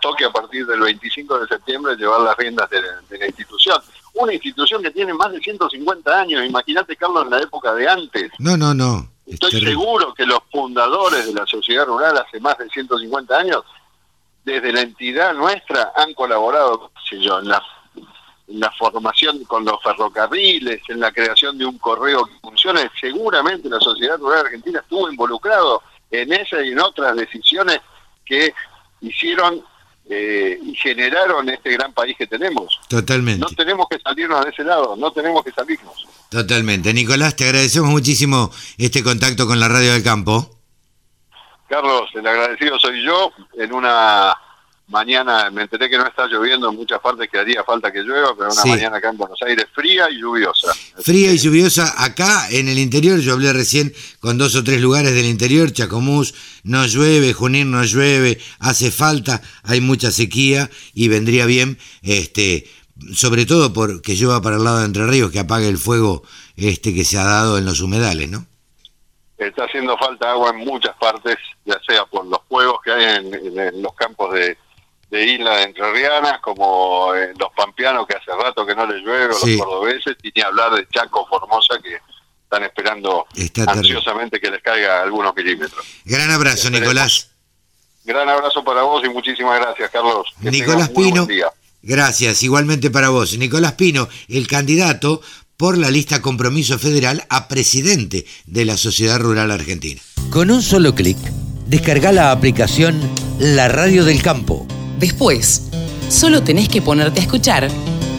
toque a partir del 25 de septiembre llevar las riendas de la, institución. Una institución que tiene más de 150 años, imagínate, Carlos, en la época de antes. No, no, no. Estoy seguro que los fundadores de la sociedad rural hace más de 150 años desde la entidad nuestra han colaborado, yo, en la, la formación con los ferrocarriles, en la creación de un correo que funcione. Seguramente la sociedad rural argentina estuvo involucrado en esa y en otras decisiones que hicieron eh, y generaron este gran país que tenemos. Totalmente. No tenemos que salirnos de ese lado, no tenemos que salirnos. Totalmente. Nicolás, te agradecemos muchísimo este contacto con la Radio del Campo. Carlos, el agradecido soy yo en una mañana me enteré que no está lloviendo en muchas partes que haría falta que llueva, pero una Sí. mañana acá en Buenos Aires fría y lluviosa. Fría y lluviosa acá en el interior. Yo hablé recién con dos o tres lugares del interior. Chacomús no llueve, Junín no llueve, hace falta, hay mucha sequía y vendría bien, este, sobre todo porque llueva para el lado de Entre Ríos, que apague el fuego este que se ha dado en los humedales, ¿no? Está haciendo falta agua en muchas partes, ya sea por los fuegos que hay en, en- en los campos de, de isla de Entrerrianas, como en los pampeanos que hace rato que no les llueve, o Sí. los cordobeses, y ni hablar de Chaco, Formosa, que están esperando Está ansiosamente que les caiga algunos milímetros. Gran abrazo, Esperemos. Nicolás. Gran abrazo para vos y muchísimas gracias, Carlos. Que Nicolás Pino. Gracias, igualmente para vos. Nicolás Pino, el candidato por la lista Compromiso Federal a presidente de la Sociedad Rural Argentina. Con un solo clic, descarga la aplicación La Radio del Campo. Después, solo tenés que ponerte a escuchar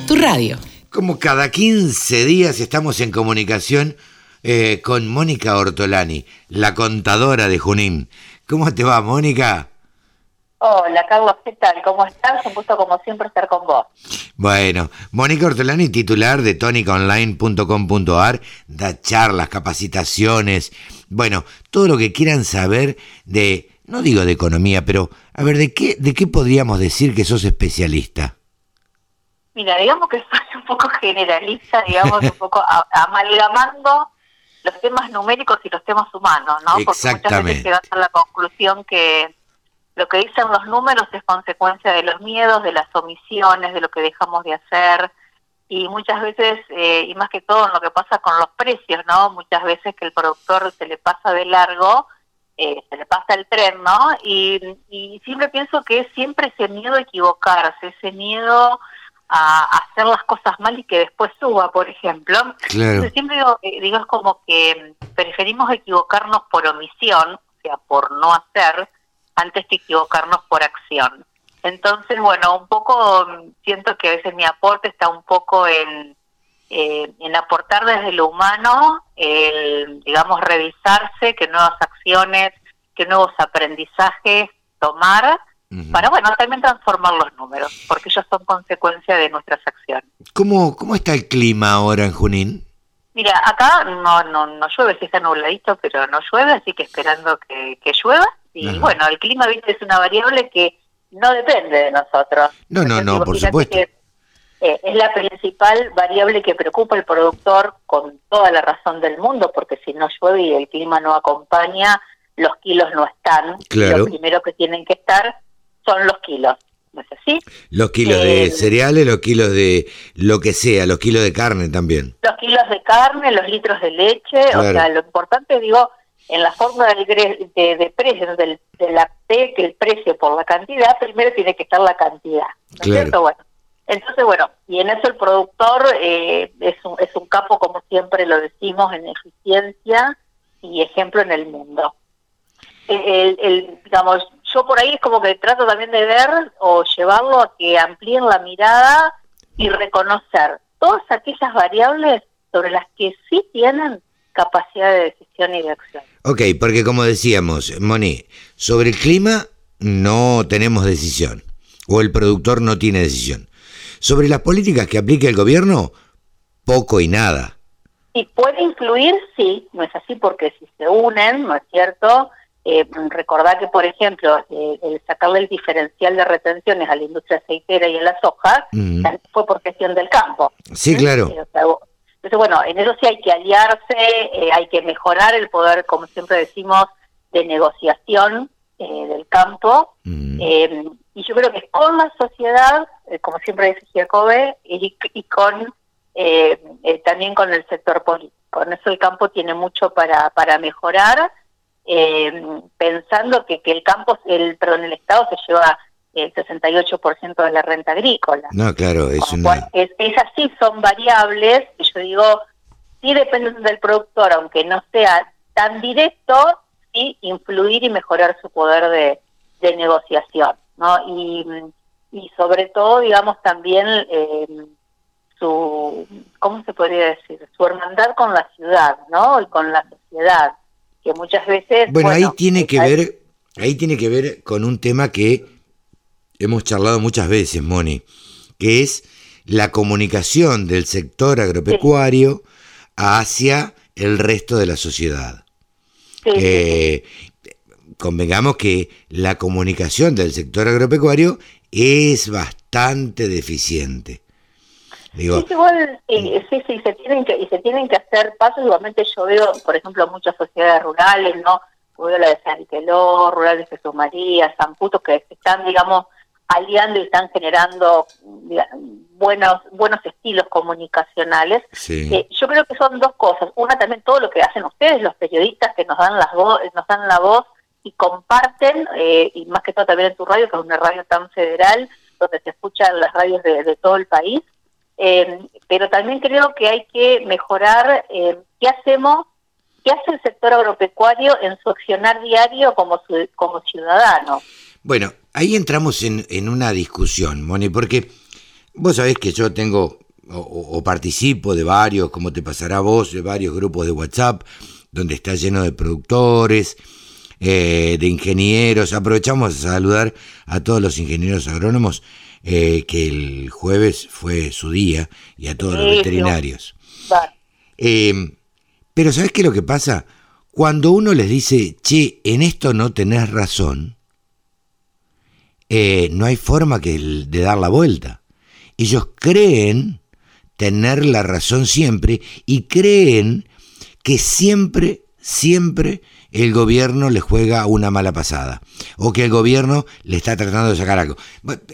tu radio. Como cada 15 días estamos en comunicación eh, con Mónica Ortolani, la contadora de Junín. ¿Cómo te va, Mónica? Hola, Carlos, ¿qué tal? ¿Cómo estás? Un gusto, como siempre, estar con vos. Bueno, Mónica Ortolani, titular de tonicaonline.com.ar, da charlas, capacitaciones, bueno, todo lo que quieran saber de, no digo de economía, pero a ver, ¿de qué, de qué podríamos decir que sos especialista? Mira, digamos que soy un poco generalista, digamos, un poco a- amalgamando los temas numéricos y los temas humanos, ¿no? Porque muchas Exactamente. veces llegas a la conclusión que lo que dicen los números es consecuencia de los miedos, de las omisiones, de lo que dejamos de hacer. Y muchas veces, eh, y más que todo en lo que pasa con los precios, ¿no? Muchas veces que el productor se le pasa de largo, eh, se le pasa el tren, ¿no? Y, y siempre pienso que es siempre ese miedo a equivocarse, ese miedo a hacer las cosas mal y que después suba, por ejemplo. Claro. Entonces, siempre digo, eh, digo, es como que preferimos equivocarnos por omisión, o sea, por no hacer, antes que equivocarnos por acción. Entonces, bueno, un poco mm, siento que a veces mi aporte está un poco en, eh, en aportar desde lo humano, el, digamos, revisarse, qué nuevas acciones, qué nuevos aprendizajes tomar, para, bueno, también transformar los números, porque ellos son consecuencia de nuestras acciones. ¿Cómo, ¿Cómo está el clima ahora en Junín? Mira, acá no, no, no llueve, sí está nubladito, pero no llueve, así que esperando que, que llueva. Y Ajá. bueno, el clima, viste, es una variable que no depende de nosotros. No, no, no, por supuesto. que, eh, es la principal variable que preocupa al productor con toda la razón del mundo, porque si no llueve y el clima no acompaña, los kilos no están. Claro. Lo primero que tienen que estar son los kilos. ¿No es así? Los kilos de Eh, cereales, los kilos de lo que sea, los kilos de carne también. los kilos de carne, los litros de leche, o sea, lo importante, digo, en la forma del de, de precios del, de la P, que el precio por la cantidad, primero tiene que estar la cantidad. ¿no es cierto? Bueno, entonces, bueno, y en eso el productor eh, es, un, es un capo, como siempre lo decimos, en eficiencia y ejemplo en el mundo. El- el, digamos, yo por ahí es como que trato también de ver o llevarlo a que amplíen la mirada y reconocer todas aquellas variables sobre las que sí tienen capacidad de decisión y de acción. Ok, porque como decíamos, Moni, sobre el clima no tenemos decisión, o el productor no tiene decisión. Sobre las políticas que aplica el gobierno, poco y nada. Y puede influir, sí, no es así porque si se unen, ¿no es cierto? Eh, recordar que, por ejemplo, eh, el sacarle el diferencial de retenciones a la industria aceitera y a la soja Mm. fue por gestión del campo. Sí, claro. Eh, o sea, entonces, bueno, en eso sí hay que aliarse, eh, hay que mejorar el poder, como siempre decimos, de negociación eh, del campo. Mm. Y yo creo que con la sociedad, como siempre dice Giacobbe, y, y con también con el sector político. En eso el campo tiene mucho para, para mejorar, eh, pensando que, que el campo, el perdón, el Estado se lleva el 68% de la renta agrícola. No, claro, es una... es, esas sí son variables que yo digo, sí dependen del productor, aunque no sea tan directo, sí influir y mejorar su poder de, de negociación, ¿no? Y, y sobre todo, digamos, también eh, su, ¿cómo se podría decir? Su hermandad con la ciudad, ¿no? Y con la sociedad, que muchas veces... Bueno, ahí tiene que hay- ver, ahí tiene que ver con un tema que hemos charlado muchas veces, Moni, que es la comunicación del sector agropecuario hacia el resto de la sociedad. Eh, convengamos que la comunicación del sector agropecuario es bastante deficiente. Digo, sí, igual, sí, sí, se tienen que, y se tienen que hacer pasos. Igualmente yo veo, por ejemplo, muchas sociedades rurales, ¿no? Veo la de San Queló, Rural de Jesús María, San Puto, que están, digamos, aliando y están generando buenos buenos estilos comunicacionales. Eh, yo creo que son dos cosas. Una también todo lo que hacen ustedes, los periodistas que nos dan las nos dan la voz y comparten eh, y más que todo también en tu radio, que es una radio tan federal donde se escuchan las radios de todo el país. Eh, pero también creo que hay que mejorar eh, qué hacemos, qué hace el sector agropecuario en su accionar diario como, como ciudadano. Bueno, ahí entramos en, en, una discusión, Moni, porque vos sabés que yo tengo o, participo de varios, como te pasará a vos, de varios grupos de WhatsApp, donde está lleno de productores, eh, de ingenieros. Aprovechamos a saludar a todos los ingenieros agrónomos eh, que el jueves fue su día y a todos los veterinarios. Eh, pero ¿sabes qué es lo que pasa? Cuando uno les dice, che, en esto no tenés razón, eh, no hay forma que de dar la vuelta. Ellos creen tener la razón siempre y creen que siempre, siempre el gobierno le juega una mala pasada o que el gobierno le está tratando de sacar algo.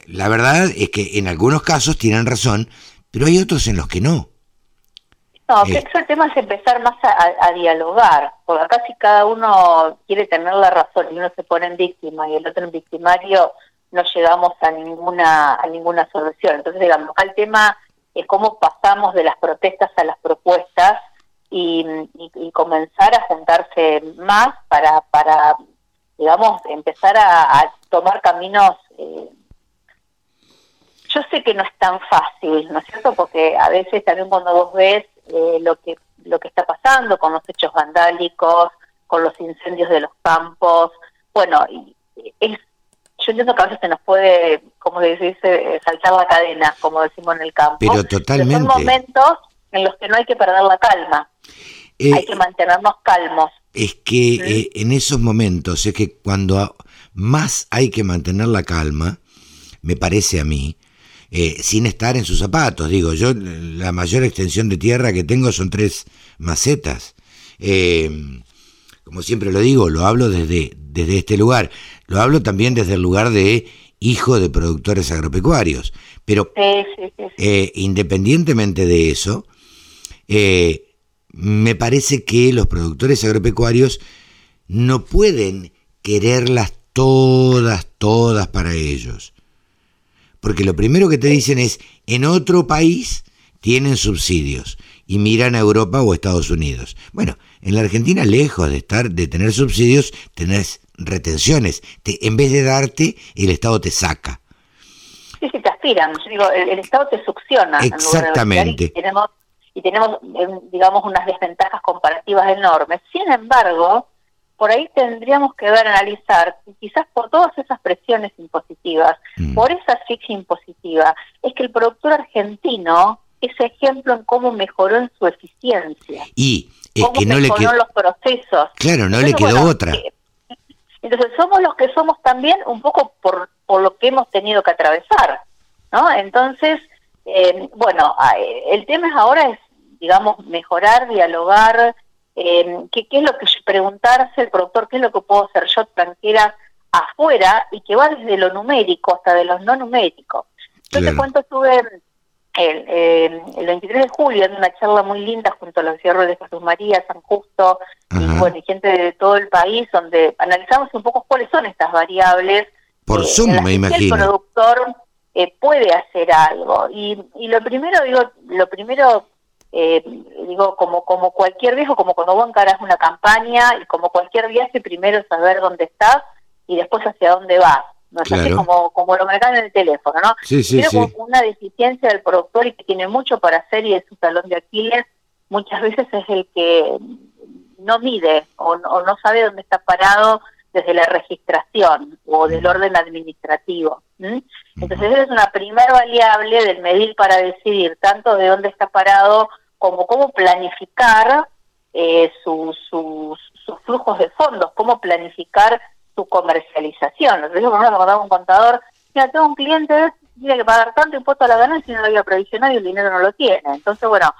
La verdad es que en algunos casos tienen razón, pero hay otros en los que no. No, que el tema es empezar más a, dialogar, porque acá si cada uno quiere tener la razón y uno se pone en víctima y el otro en victimario, no llegamos a ninguna a ninguna solución. Entonces, digamos, acá el tema es cómo pasamos de las protestas a las propuestas y, comenzar a juntarse más para, para digamos, empezar a, tomar caminos. Eh, yo sé que no es tan fácil, ¿no es cierto? Porque a veces también cuando vos ves eh, lo que lo que está pasando con los hechos vandálicos, con los incendios de los campos, bueno, es yo entiendo que a veces se nos puede, como se dice, saltar la cadena, como decimos en el campo. Pero totalmente. son momentos en los que no hay que perder la calma. Eh, hay que mantenernos calmos. Es que eh, en esos momentos, es que cuando más hay que mantener la calma, me parece a mí, eh, sin estar en sus zapatos. Digo, yo la mayor extensión de tierra que tengo son tres macetas. como siempre lo digo, lo hablo desde, desde este lugar. Lo hablo también desde el lugar de hijo de productores agropecuarios. Pero independientemente de eso, eh, me parece que los productores agropecuarios no pueden quererlas todas, todas para ellos. Porque lo primero que te dicen es, en otro país tienen subsidios y miran a Europa o Estados Unidos. Bueno, en la Argentina, lejos de estar, de tener subsidios, tenés retenciones. en vez de darte, el Estado te saca. Sí, sí, te aspiran. digo, el, Estado te succiona. Exactamente. tenemos y tenemos, eh, digamos, unas desventajas comparativas enormes. Sin embargo, por ahí tendríamos que ver, analizar, quizás por todas esas presiones impositivas, mm. por esa asfixia impositiva, es que el productor argentino es ejemplo en cómo mejoró en su eficiencia. Y es que no le quedó los procesos. Claro, no le quedó otra. Eh, entonces somos los que somos también un poco por, por lo que hemos tenido que atravesar, ¿no? Entonces, eh, bueno, eh, el tema es ahora es, digamos, mejorar, dialogar, eh, ¿qué, es lo que preguntarse el productor, qué es lo que puedo hacer yo tranquila afuera y que va desde lo numérico hasta de los no numéricos. Yo te cuento, estuve el, el, 23 de julio en una charla muy linda junto a los cierres de Jesús María, San Justo y, bueno, gente de todo el país donde analizamos un poco cuáles son estas variables. Por Zoom, me imagino. El productor eh, puede hacer algo. Y, y lo primero, digo, lo primero, eh, digo, como, como cualquier viejo, como cuando vos encarás una campaña y como cualquier viaje, primero saber dónde estás y después hacia dónde vas. No es así como, como lo marcan en el teléfono, ¿no? Sí, sí, Creo sí. una deficiencia del productor y que tiene mucho para hacer y es su talón de Aquiles, muchas veces es el que no mide o, o no sabe dónde está parado desde la registración o del orden administrativo. Entonces esa es una primera variable del medir para decidir tanto de dónde está parado como cómo planificar eh, sus, sus, flujos de fondos, cómo planificar su comercialización. Entonces, por ejemplo, cuando un contador, mira, tengo un cliente, tiene que pagar tanto impuesto a la ganancia y no lo había provisionado y el dinero no lo tiene. Entonces, bueno,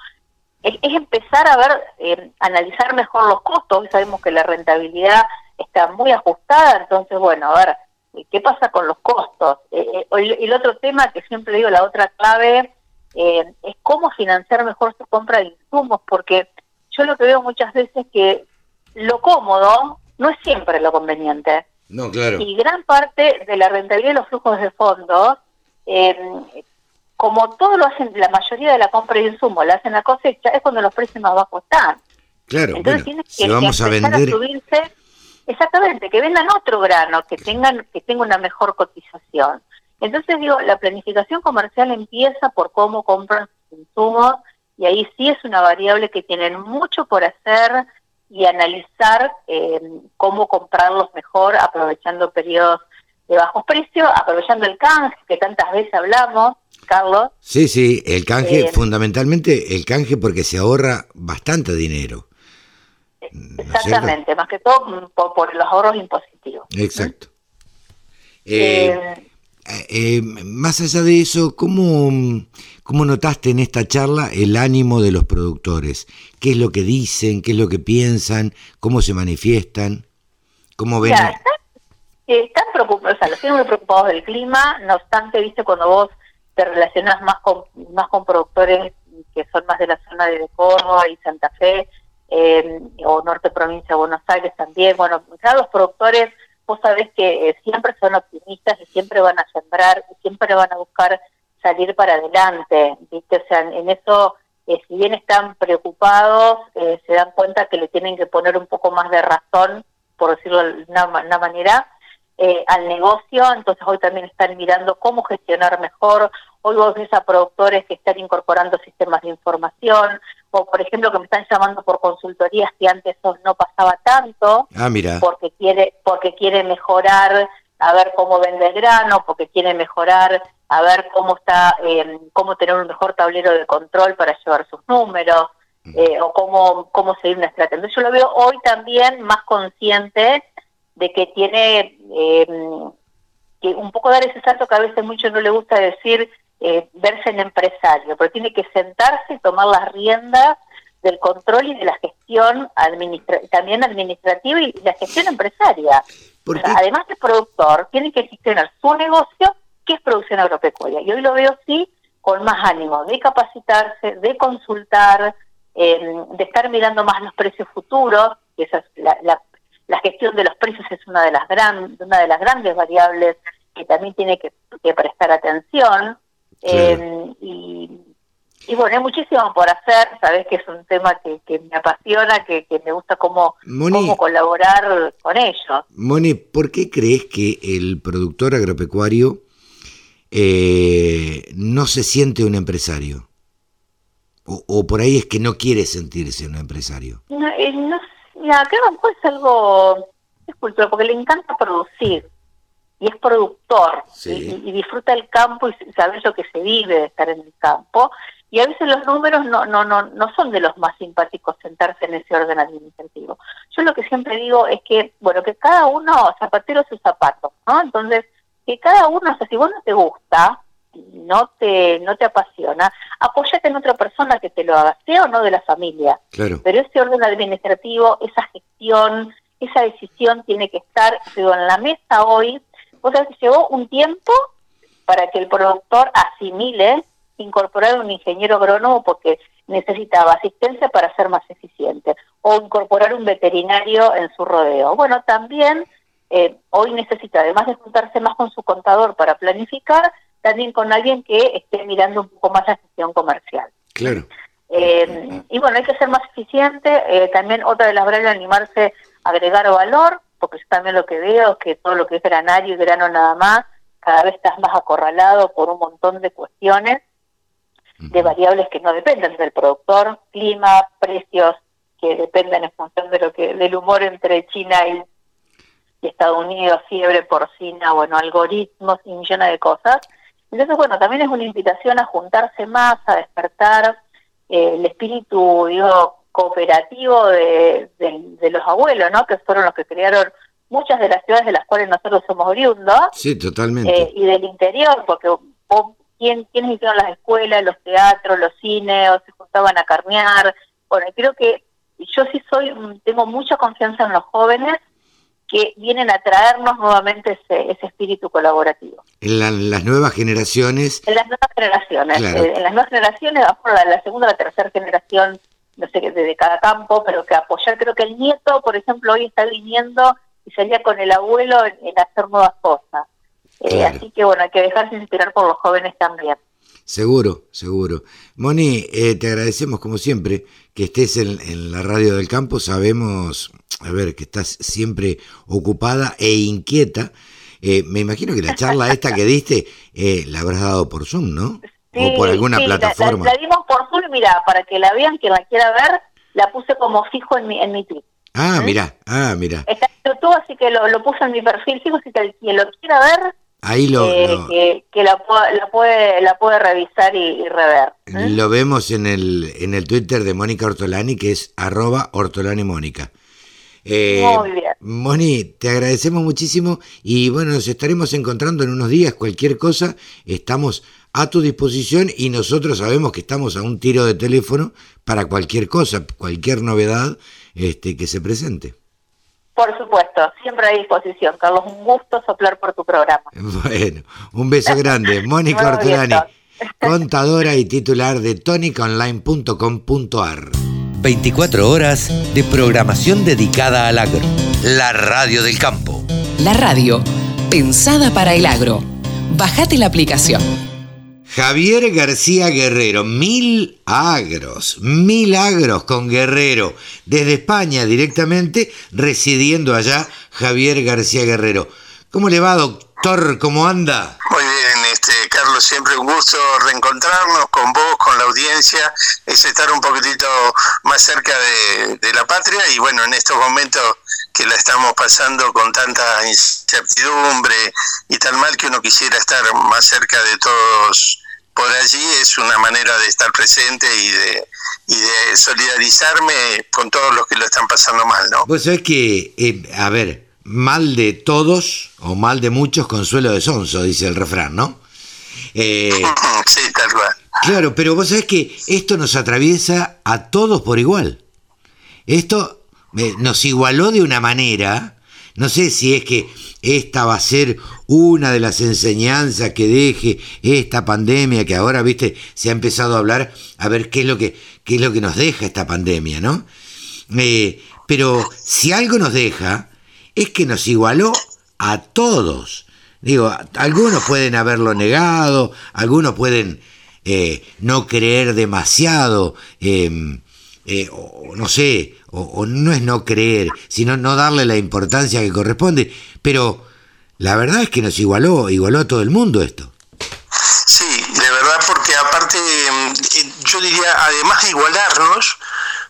es, empezar a ver, eh, analizar mejor los costos. Sabemos que la rentabilidad está muy ajustada, entonces, bueno, a ver, ¿qué pasa con los costos? Eh, eh el, otro tema que siempre digo, la otra clave, eh, es cómo financiar mejor su compra de insumos, porque yo lo que veo muchas veces que lo cómodo no es siempre lo conveniente. No, claro. Y gran parte de la rentabilidad de los flujos de fondos, eh, como todo lo hacen, la mayoría de la compra de insumos la hacen a cosecha, es cuando los precios más bajos están. Claro, Entonces bueno, que, vamos a vender... subirse, exactamente, que vendan otro grano, que tengan, que tenga una mejor cotización. Entonces digo, la planificación comercial empieza por cómo compran sus insumos y ahí sí es una variable que tienen mucho por hacer y analizar eh, cómo comprarlos mejor aprovechando periodos de bajos precios, aprovechando el canje que tantas veces hablamos, Carlos. Sí, sí, el canje, eh, fundamentalmente el canje porque se ahorra bastante dinero. Exactamente, más que todo por, los ahorros impositivos. Exacto. Eh, eh, más allá de eso, ¿cómo, ¿cómo notaste en esta charla el ánimo de los productores? ¿Qué es lo que dicen? ¿Qué es lo que piensan? ¿Cómo se manifiestan? ¿Cómo ven? están, están preocupados, o sea, los muy preocupados del clima, no obstante, viste, cuando vos te relacionas más con, más con productores que son más de la zona de Córdoba y Santa Fe, eh, o norte provincia de Buenos Aires también, bueno, ya los productores vos sabés que eh, siempre son optimistas y siempre van a sembrar y siempre van a buscar salir para adelante, ¿viste? O sea, en eso, eh, si bien están preocupados, eh, se dan cuenta que le tienen que poner un poco más de razón, por decirlo de una, una manera, al negocio, entonces hoy también están mirando cómo gestionar mejor, hoy vos ves a productores que están incorporando sistemas de información, o por ejemplo que me están llamando por consultorías que antes eso no pasaba tanto, ah, mira. porque quiere porque quiere mejorar a ver cómo vende el grano, porque quiere mejorar a ver cómo está eh, cómo tener un mejor tablero de control para llevar sus números eh, o cómo cómo seguir una estrategia. Entonces yo lo veo hoy también más consciente de que tiene eh, que un poco dar ese salto que a veces mucho no le gusta decir eh, verse en empresario, pero tiene que sentarse y tomar las riendas del control y de la gestión también administrativa y la gestión empresaria. además de productor, tiene que gestionar su negocio, que es producción agropecuaria. Y hoy lo veo sí con más ánimo de capacitarse, de consultar, em, de estar mirando más los precios futuros, que esa la, gestión de los precios es una de las gran, una de las grandes variables que también tiene que prestar atención. Eh, y, bueno, hay muchísimo por hacer, sabes que es un tema que, me apasiona, que, me gusta cómo, cómo colaborar con ellos. Moni, ¿por qué crees que el productor agropecuario eh, no se siente un empresario? O, por ahí es que no quiere sentirse un empresario? No, eh, no mira, que es algo, es cultura, porque le encanta producir y es productor y, disfruta el campo y sabe lo que se vive de estar en el campo y a veces los números no no no no son de los más simpáticos sentarse en ese orden administrativo. Yo lo que siempre digo es que bueno que cada uno zapatero sus zapatos no entonces que cada uno o sea si vos no te gusta no te no te apasiona apóyate en otra persona que te lo haga sea o no de la familia claro. pero ese orden administrativo esa gestión esa decisión tiene que estar digo, en la mesa hoy o sea, llevó un tiempo para que el productor asimile incorporar un ingeniero agrónomo porque necesitaba asistencia para ser más eficiente o incorporar un veterinario en su rodeo. Bueno, también eh, hoy necesita, además de juntarse más con su contador para planificar, también con alguien que esté mirando un poco más la gestión comercial. Claro. Eh, y bueno, hay que ser más eficiente. Eh, también otra de las es animarse a agregar valor, porque yo también lo que veo es que todo lo que es granario y grano nada más, cada vez estás más acorralado por un montón de cuestiones, de variables que no dependen del productor, clima, precios, que dependen en función de lo que del humor entre China y Estados Unidos, fiebre porcina, bueno, algoritmos y millones de cosas. Entonces, bueno, también es una invitación a juntarse más, a despertar eh, el espíritu, digo, cooperativo de, los abuelos, ¿no? Que fueron los que crearon muchas de las ciudades de las cuales nosotros somos oriundos. Sí, totalmente. Eh, y del interior, porque ¿quién, ¿quiénes hicieron las escuelas, los teatros, los cines, o se juntaban a carnear? Bueno, creo que yo sí soy, tengo mucha confianza en los jóvenes que vienen a traernos nuevamente ese, ese espíritu colaborativo. En las nuevas generaciones. En las nuevas generaciones. Eh, en las nuevas generaciones, la, la segunda o la tercera generación, no sé, de cada campo, pero que apoyar, creo que el nieto, por ejemplo, hoy está viniendo y salía con el abuelo en, hacer nuevas cosas. Eh, así que bueno, hay que dejarse inspirar por los jóvenes también. Seguro, seguro. Moni, eh, te agradecemos como siempre que estés en, la radio del campo. Sabemos, a ver, que estás siempre ocupada e inquieta. Eh, me imagino que la charla esta que diste eh, la habrás dado por Zoom, ¿no? o por alguna plataforma. La, dimos por Zoom, mira, para que la vean, quien la quiera ver, la puse como fijo en mi, en mi tweet. Ah, mira, ah, mira. Está en YouTube, así que lo, lo puse en mi perfil fijo, si quien lo quiera ver, Ahí lo, Que, la, puede, la puede revisar y, rever. ¿eh? Lo vemos en el, en el Twitter de Mónica Ortolani, que es arroba Ortolani Mónica. Eh, Muy bien. Moni, te agradecemos muchísimo y bueno, nos estaremos encontrando en unos días. Cualquier cosa, estamos a tu disposición y nosotros sabemos que estamos a un tiro de teléfono para cualquier cosa, cualquier novedad este, que se presente. Por supuesto, siempre a disposición. Carlos, un gusto soplar por tu programa. Bueno, un beso grande. Mónica Ortolani, contadora y titular de tonicaonline.com.ar. 24 horas de programación dedicada al agro. La radio del campo. La radio, pensada para el agro. Bajate la aplicación. Javier García Guerrero, mil agros, mil agros con Guerrero, desde España directamente, residiendo allá, Javier García Guerrero. ¿Cómo le va, doctor? ¿Cómo anda? Muy bien, este, Carlos, siempre un gusto reencontrarnos con vos, con la audiencia, es estar un poquitito más cerca de, la patria y bueno, en estos momentos que la estamos pasando con tanta incertidumbre y tan mal que uno quisiera estar más cerca de todos por allí es una manera de estar presente y de, y de solidarizarme con todos los que lo están pasando mal, ¿no? Pues es que, eh, a ver, mal de todos o mal de muchos, consuelo de sonso, dice el refrán, ¿no? Eh, sí, tal cual. Claro, pero vos sabés que esto nos atraviesa a todos por igual. Esto eh, nos igualó de una manera, no sé si es que esta va a ser una de las enseñanzas que deje esta pandemia que ahora, viste, se ha empezado a hablar a ver qué es lo que, qué es lo que nos deja esta pandemia, ¿no? Eh, pero si algo nos deja, es que nos igualó a todos. Digo, algunos pueden haberlo negado, algunos pueden eh, no creer demasiado, em, eh, no sé, o, no es no creer, sino no darle la importancia que corresponde, pero la verdad es que nos igualó, igualó a todo el mundo esto. Sí, de verdad, porque aparte, mm, yo diría, además de igualarnos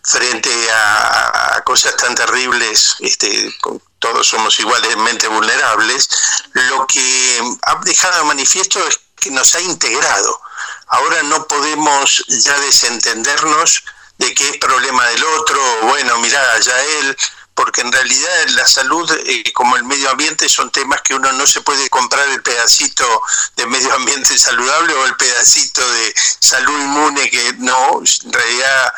frente a, cosas tan terribles, este, todos somos igualmente vulnerables, lo que ha dejado de manifiesto es que nos ha integrado. Ahora no podemos ya desentendernos de que es problema del otro, bueno, mira, ya él, porque en realidad la salud eh, como el medio ambiente son temas que uno no se puede comprar el pedacito de medio ambiente saludable o el pedacito de salud inmune que no, en realidad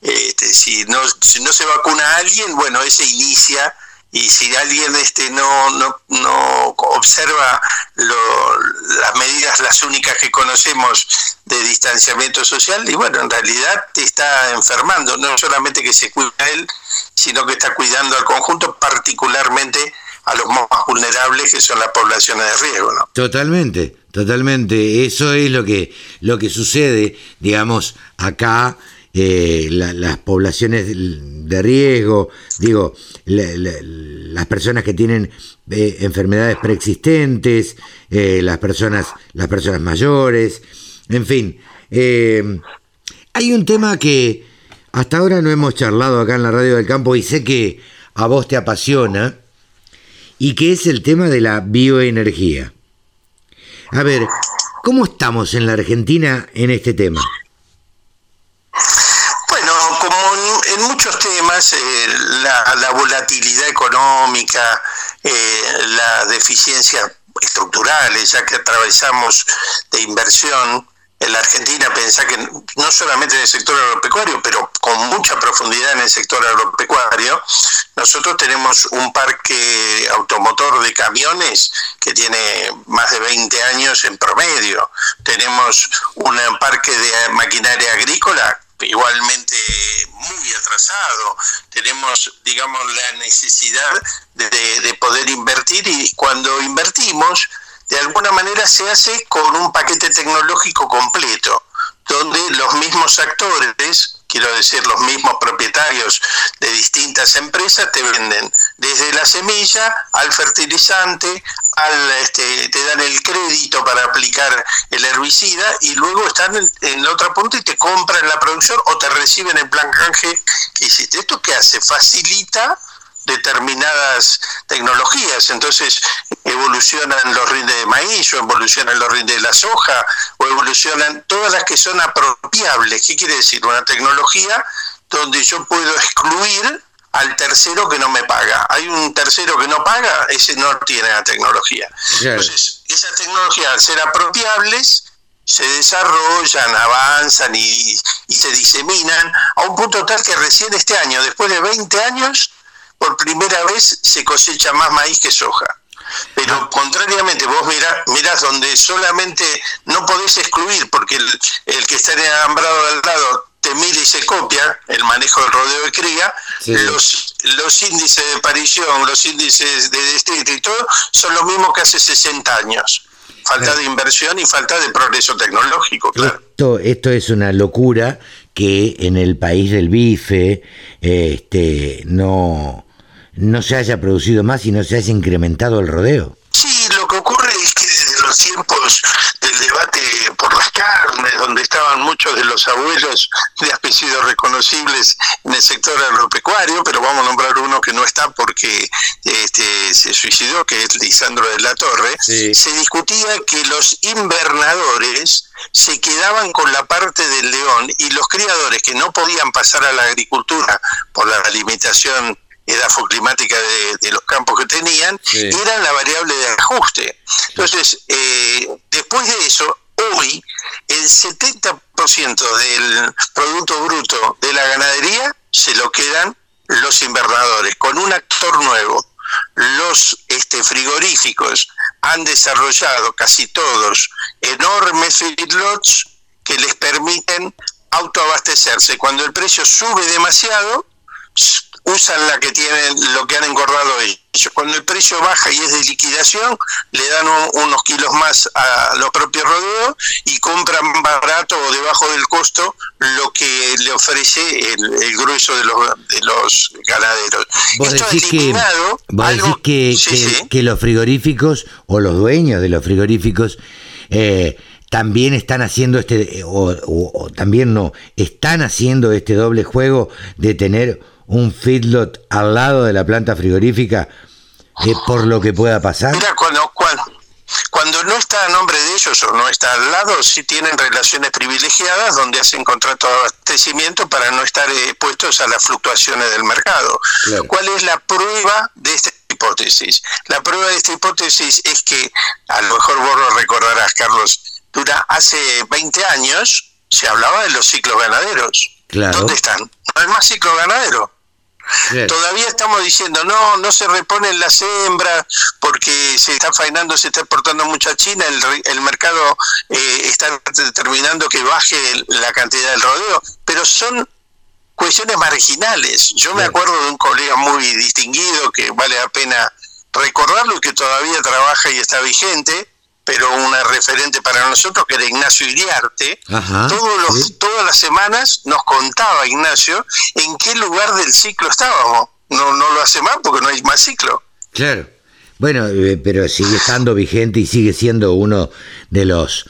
este, si, no, si no se vacuna a alguien, bueno, ese inicia y si alguien este no no, no observa las medidas las únicas que conocemos de distanciamiento social y bueno en realidad te está enfermando no solamente que se cuida él sino que está cuidando al conjunto particularmente a los más vulnerables que son las poblaciones de riesgo totalmente totalmente. Eso es lo que lo que sucede digamos acá eh, las poblaciones de riesgo, digo, las personas que tienen eh, enfermedades preexistentes, eh, las, personas, las personas mayores, en fin. hay un tema que hasta ahora no hemos charlado acá en la Radio del Campo y sé que a vos te apasiona y que es el tema de la bioenergía. A ver, ¿cómo estamos en la Argentina en este tema? Bueno, como en, eh, la, volatilidad económica, eh, la deficiencia estructurales, ya que atravesamos de inversión, en la Argentina, pensá que no solamente en el sector agropecuario, pero con mucha profundidad en el sector agropecuario, nosotros tenemos un parque automotor de camiones que tiene más de 20 años en promedio. Tenemos un parque de maquinaria agrícola igualmente muy atrasado. Tenemos, digamos, la necesidad de, de poder invertir y cuando invertimos, de alguna manera se hace con un paquete tecnológico completo, donde los mismos actores, quiero decir, los mismos propietarios de distintas empresas te venden desde la semilla al fertilizante, al, este, te dan el crédito para aplicar el herbicida y luego están en, la otra punta y te compran la producción o te reciben el plan canje que hiciste. ¿Esto qué hace? Facilita determinadas tecnologías. Entonces evolucionan los rindes de maíz o evolucionan los rindes de la soja o evolucionan todas las que son apropiables. ¿Qué quiere decir? Una tecnología donde yo puedo excluir al tercero que no me paga. Hay un tercero que no paga, ese no tiene la tecnología. Entonces, esas tecnologías al ser apropiables, se desarrollan, avanzan y, y, se diseminan a un punto tal que recién este año, después de 20 años, por primera vez se cosecha más maíz que soja. Pero ah. contrariamente, vos mirás, mirás donde solamente no podés excluir, porque el, que está en el alambrado del lado te mira y se copia, el manejo del rodeo de cría, los, los índices de aparición, los índices de distrito y todo, son los mismos que hace 60 años. Falta de inversión y falta de progreso tecnológico, claro. Esto, esto es una locura que en el país del bife este, no, no se haya producido más y no se haya incrementado el rodeo. Sí, lo que ocurre es que desde los tiempos del debate por las carnes, donde estaban muchos de los abuelos de apellidos reconocibles en el sector agropecuario, pero vamos a nombrar uno que no está porque este, se suicidó, que es Lisandro de la Torre, se discutía que los invernadores se quedaban con la parte del león y los criadores que no podían pasar a la agricultura por la limitación edafoclimática de, de los campos que tenían, eran la variable de ajuste. Entonces, eh, después de eso, hoy el 70% del Producto Bruto de la ganadería se lo quedan los invernadores, con un actor nuevo. Los este, frigoríficos han desarrollado casi todos enormes feedlots que les permiten autoabastecerse. Cuando el precio sube demasiado, usan la que tienen, lo que han engordado ellos. Cuando el precio baja y es de liquidación, le dan unos kilos más a los propios rodeos y compran barato o debajo del costo lo que le ofrece el, grueso de los, de los ganaderos. Vos decís, que, que, que, los frigoríficos o los dueños de los frigoríficos eh, también están haciendo este, o también no, están haciendo este doble juego de tener un feedlot al lado de la planta frigorífica es por lo que pueda pasar? Mira, cuando, cuando, no está a nombre de ellos o no está al lado, sí tienen relaciones privilegiadas donde hacen contrato de abastecimiento para no estar expuestos a las fluctuaciones del mercado. ¿Cuál es la prueba de esta hipótesis? La prueba de esta hipótesis es que, a lo mejor vos lo recordarás, Carlos, dura hace 20 años se hablaba de los ciclos ganaderos. ¿Dónde están? No hay más ciclo ganadero. Todavía estamos diciendo, no, no se reponen las hembras porque se está faenando, se está exportando mucha China, el, el mercado eh, está determinando que baje la cantidad del rodeo, pero son cuestiones marginales. Yo me acuerdo de un colega muy distinguido que vale la pena recordarlo y que todavía trabaja y está vigente, pero una referente para nosotros que era Ignacio Iriarte, todos los, todas las semanas nos contaba Ignacio en qué lugar del ciclo estábamos. No, no lo hace más porque no hay más ciclo. Claro. Bueno, eh, pero sigue estando vigente y sigue siendo uno de los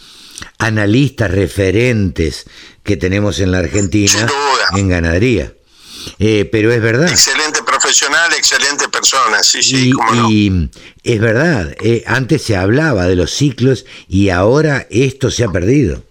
analistas referentes que tenemos en la Argentina en ganadería. Eh, pero es verdad. Excelente profesional, excelente persona, sí, sí, y, cómo no. y es verdad, eh, antes se hablaba de los ciclos y ahora esto se ha perdido.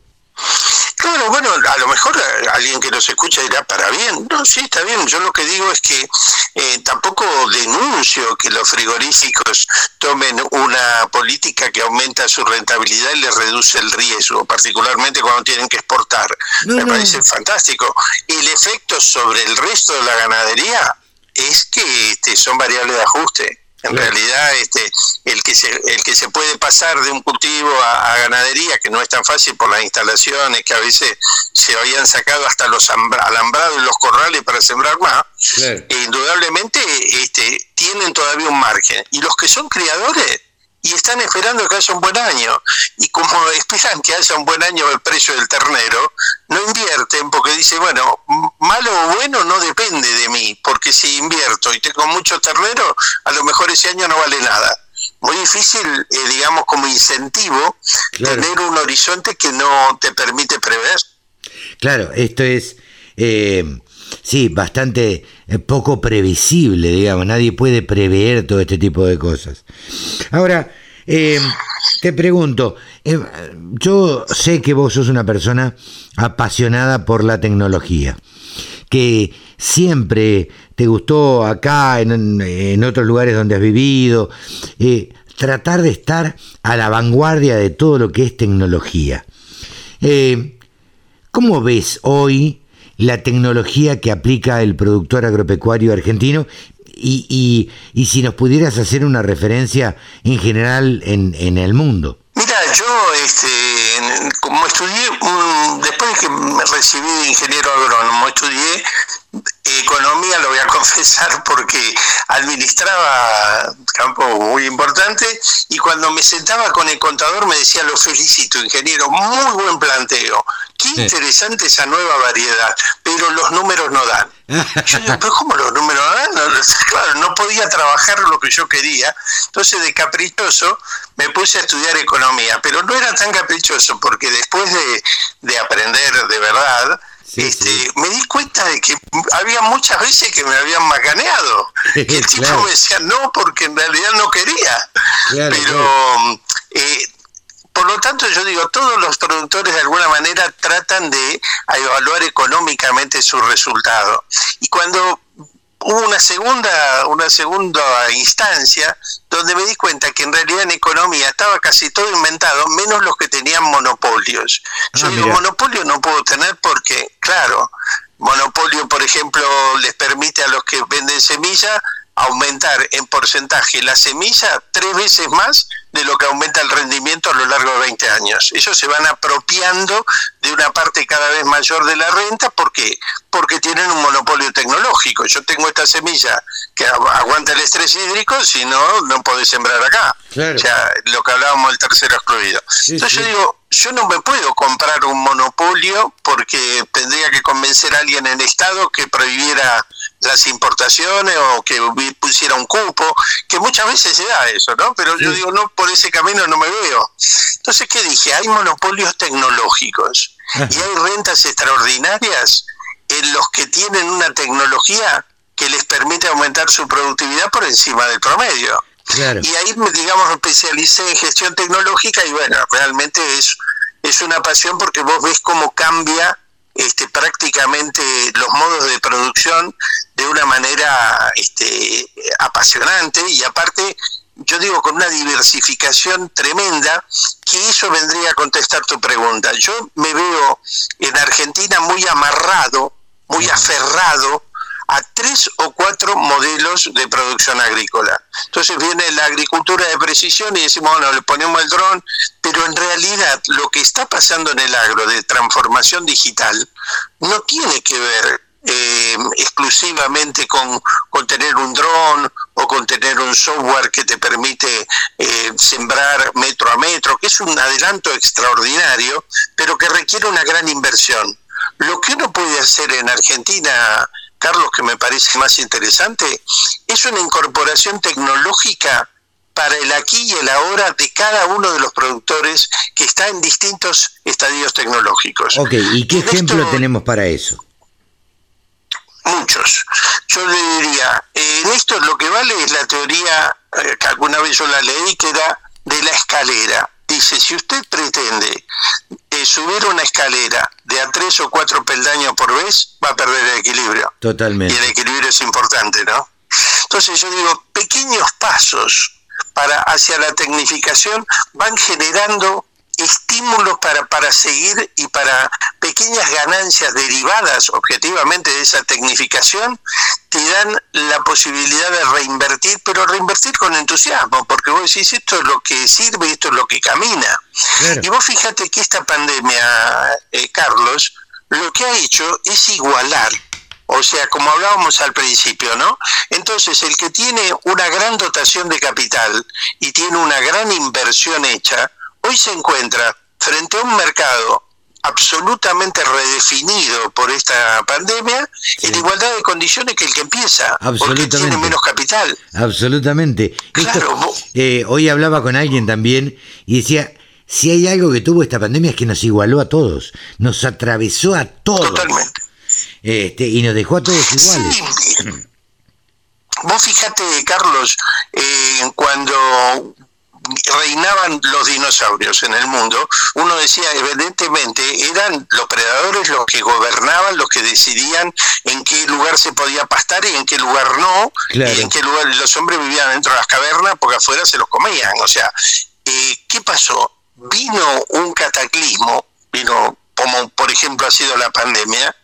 Claro, bueno, a lo mejor alguien que nos escucha dirá, para bien. No, sí, está bien. Yo lo que digo es que eh, tampoco denuncio que los frigoríficos tomen una política que aumenta su rentabilidad y les reduce el riesgo, particularmente cuando tienen que exportar. No, Me no. parece fantástico. El efecto sobre el resto de la ganadería es que este, son variables de ajuste. En Claro. realidad, este, el que se, el que se puede pasar de un cultivo a, a ganadería, que no es tan fácil por las instalaciones, que a veces se habían sacado hasta los ambra- alambrados y los corrales para sembrar más, Claro. e indudablemente este, tienen todavía un margen. Y los que son criadores y están esperando que haya un buen año, y como esperan que haya un buen año el precio del ternero, no invierten porque dice, bueno, malo o bueno no depende de mí, porque si invierto y tengo mucho ternero, a lo mejor ese año no vale nada. Muy difícil, eh, digamos, como incentivo, Claro. tener un horizonte que no te permite prever. Claro, esto es, eh, sí, bastante poco previsible, digamos. Nadie puede prever todo este tipo de cosas. Ahora, eh, te pregunto, eh, yo sé que vos sos una persona apasionada por la tecnología, que siempre te gustó acá, en, otros lugares donde has vivido, eh, tratar de estar a la vanguardia de todo lo que es tecnología. ¿Cómo ves hoy la tecnología que aplica el productor agropecuario argentino? Y, y- y si nos pudieras hacer una referencia en general en, en el mundo. Mira, yo, este, como estudié, después de que me recibí de ingeniero agrónomo, estudié economía, lo voy a confesar, porque administraba campo muy importante y cuando me sentaba con el contador me decía, lo felicito, ingeniero, muy buen planteo, qué Sí. interesante esa nueva variedad, pero los números no dan. Yo digo, pero ¿cómo los números no dan? No, claro, no podía trabajar lo que yo quería. Entonces, de caprichoso, me puse a estudiar economía, pero no era tan caprichoso porque después de, de aprender de verdad, Sí, este, sí. me di cuenta de que había muchas veces que me habían macaneado. Y el tipo Claro. me decía, no, porque en realidad no quería. Claro, pero, eh, por lo tanto, yo digo, todos los productores de alguna manera tratan de evaluar económicamente su resultado. Y cuando hubo una segunda, una segunda instancia donde me di cuenta que en realidad en economía estaba casi todo inventado, menos los que tenían monopolios. Yo Ah, digo, mira. monopolio no puedo tener porque, claro, monopolio, por ejemplo, les permite a los que venden semilla aumentar en porcentaje la semilla tres veces más de lo que aumenta el rendimiento a lo largo de 20 años. Ellos se van apropiando de una parte cada vez mayor de la renta, ¿por qué? Porque tienen un monopolio tecnológico. Yo tengo esta semilla que agu- aguanta el estrés hídrico, si no, no podés sembrar acá. Claro. O sea, lo que hablábamos del tercero excluido. Sí, Entonces sí. yo digo, yo no me puedo comprar un monopolio porque tendría que convencer a alguien en Estado que prohibiera las importaciones o que pusiera un cupo, que muchas veces se da eso, ¿no? Pero yo digo, no, por ese camino no me veo. Entonces, ¿qué dije? Hay monopolios tecnológicos y hay rentas extraordinarias en los que tienen una tecnología que les permite aumentar su productividad por encima del promedio. Claro. Y ahí, digamos, me especialicé en gestión tecnológica y bueno, realmente es, es una pasión porque vos ves cómo cambia este, prácticamente los modos de producción de una manera este, apasionante y aparte, yo digo, con una diversificación tremenda, que eso vendría a contestar tu pregunta. Yo me veo en Argentina muy amarrado, muy aferrado a tres o cuatro modelos de producción agrícola. Entonces viene la agricultura de precisión y decimos, bueno, le ponemos el dron, pero en realidad lo que está pasando en el agro de transformación digital no tiene que ver eh, exclusivamente con, con tener un dron o con tener un software que te permite eh, sembrar metro a metro, que es un adelanto extraordinario, pero que requiere una gran inversión. Lo que uno puede hacer en Argentina, Carlos, que me parece más interesante, es una incorporación tecnológica para el aquí y el ahora de cada uno de los productores que está en distintos estadios tecnológicos. Ok, ¿y qué Y ejemplo esto- tenemos para eso? Muchos. Yo le diría, eh, en esto lo que vale es la teoría eh, que alguna vez yo la leí, que era de la escalera. Dice, si usted pretende subir una escalera de a tres o cuatro peldaños por vez, va a perder el equilibrio. Totalmente. Y el equilibrio es importante, ¿no? Entonces yo digo, pequeños pasos para hacia la tecnificación van generando estímulos para, para seguir y para pequeñas ganancias derivadas objetivamente de esa tecnificación, te dan la posibilidad de reinvertir, pero reinvertir con entusiasmo, porque vos decís, esto es lo que sirve, esto es lo que camina. Y vos fíjate que esta pandemia, eh, Carlos, lo que ha hecho es igualar o sea, como hablábamos al principio, ¿no? Entonces, el que tiene una gran dotación de capital y tiene una gran inversión hecha, hoy se encuentra frente a un mercado absolutamente redefinido por esta pandemia en igualdad de condiciones que el que empieza, porque tiene menos capital. Absolutamente. Eh, hoy hablaba con alguien también y decía, si hay algo que tuvo esta pandemia es que nos igualó a todos, nos atravesó a todos. Totalmente. Este, y nos dejó a todos iguales. Vos fíjate, Carlos, eh, cuando reinaban los dinosaurios en el mundo, uno decía, evidentemente, eran los predadores los que gobernaban, los que decidían en qué lugar se podía pastar y en qué lugar no, y en qué lugar los hombres vivían dentro de las cavernas porque afuera se los comían. O sea, eh, ¿qué pasó? Vino un cataclismo, vino como por ejemplo ha sido la pandemia,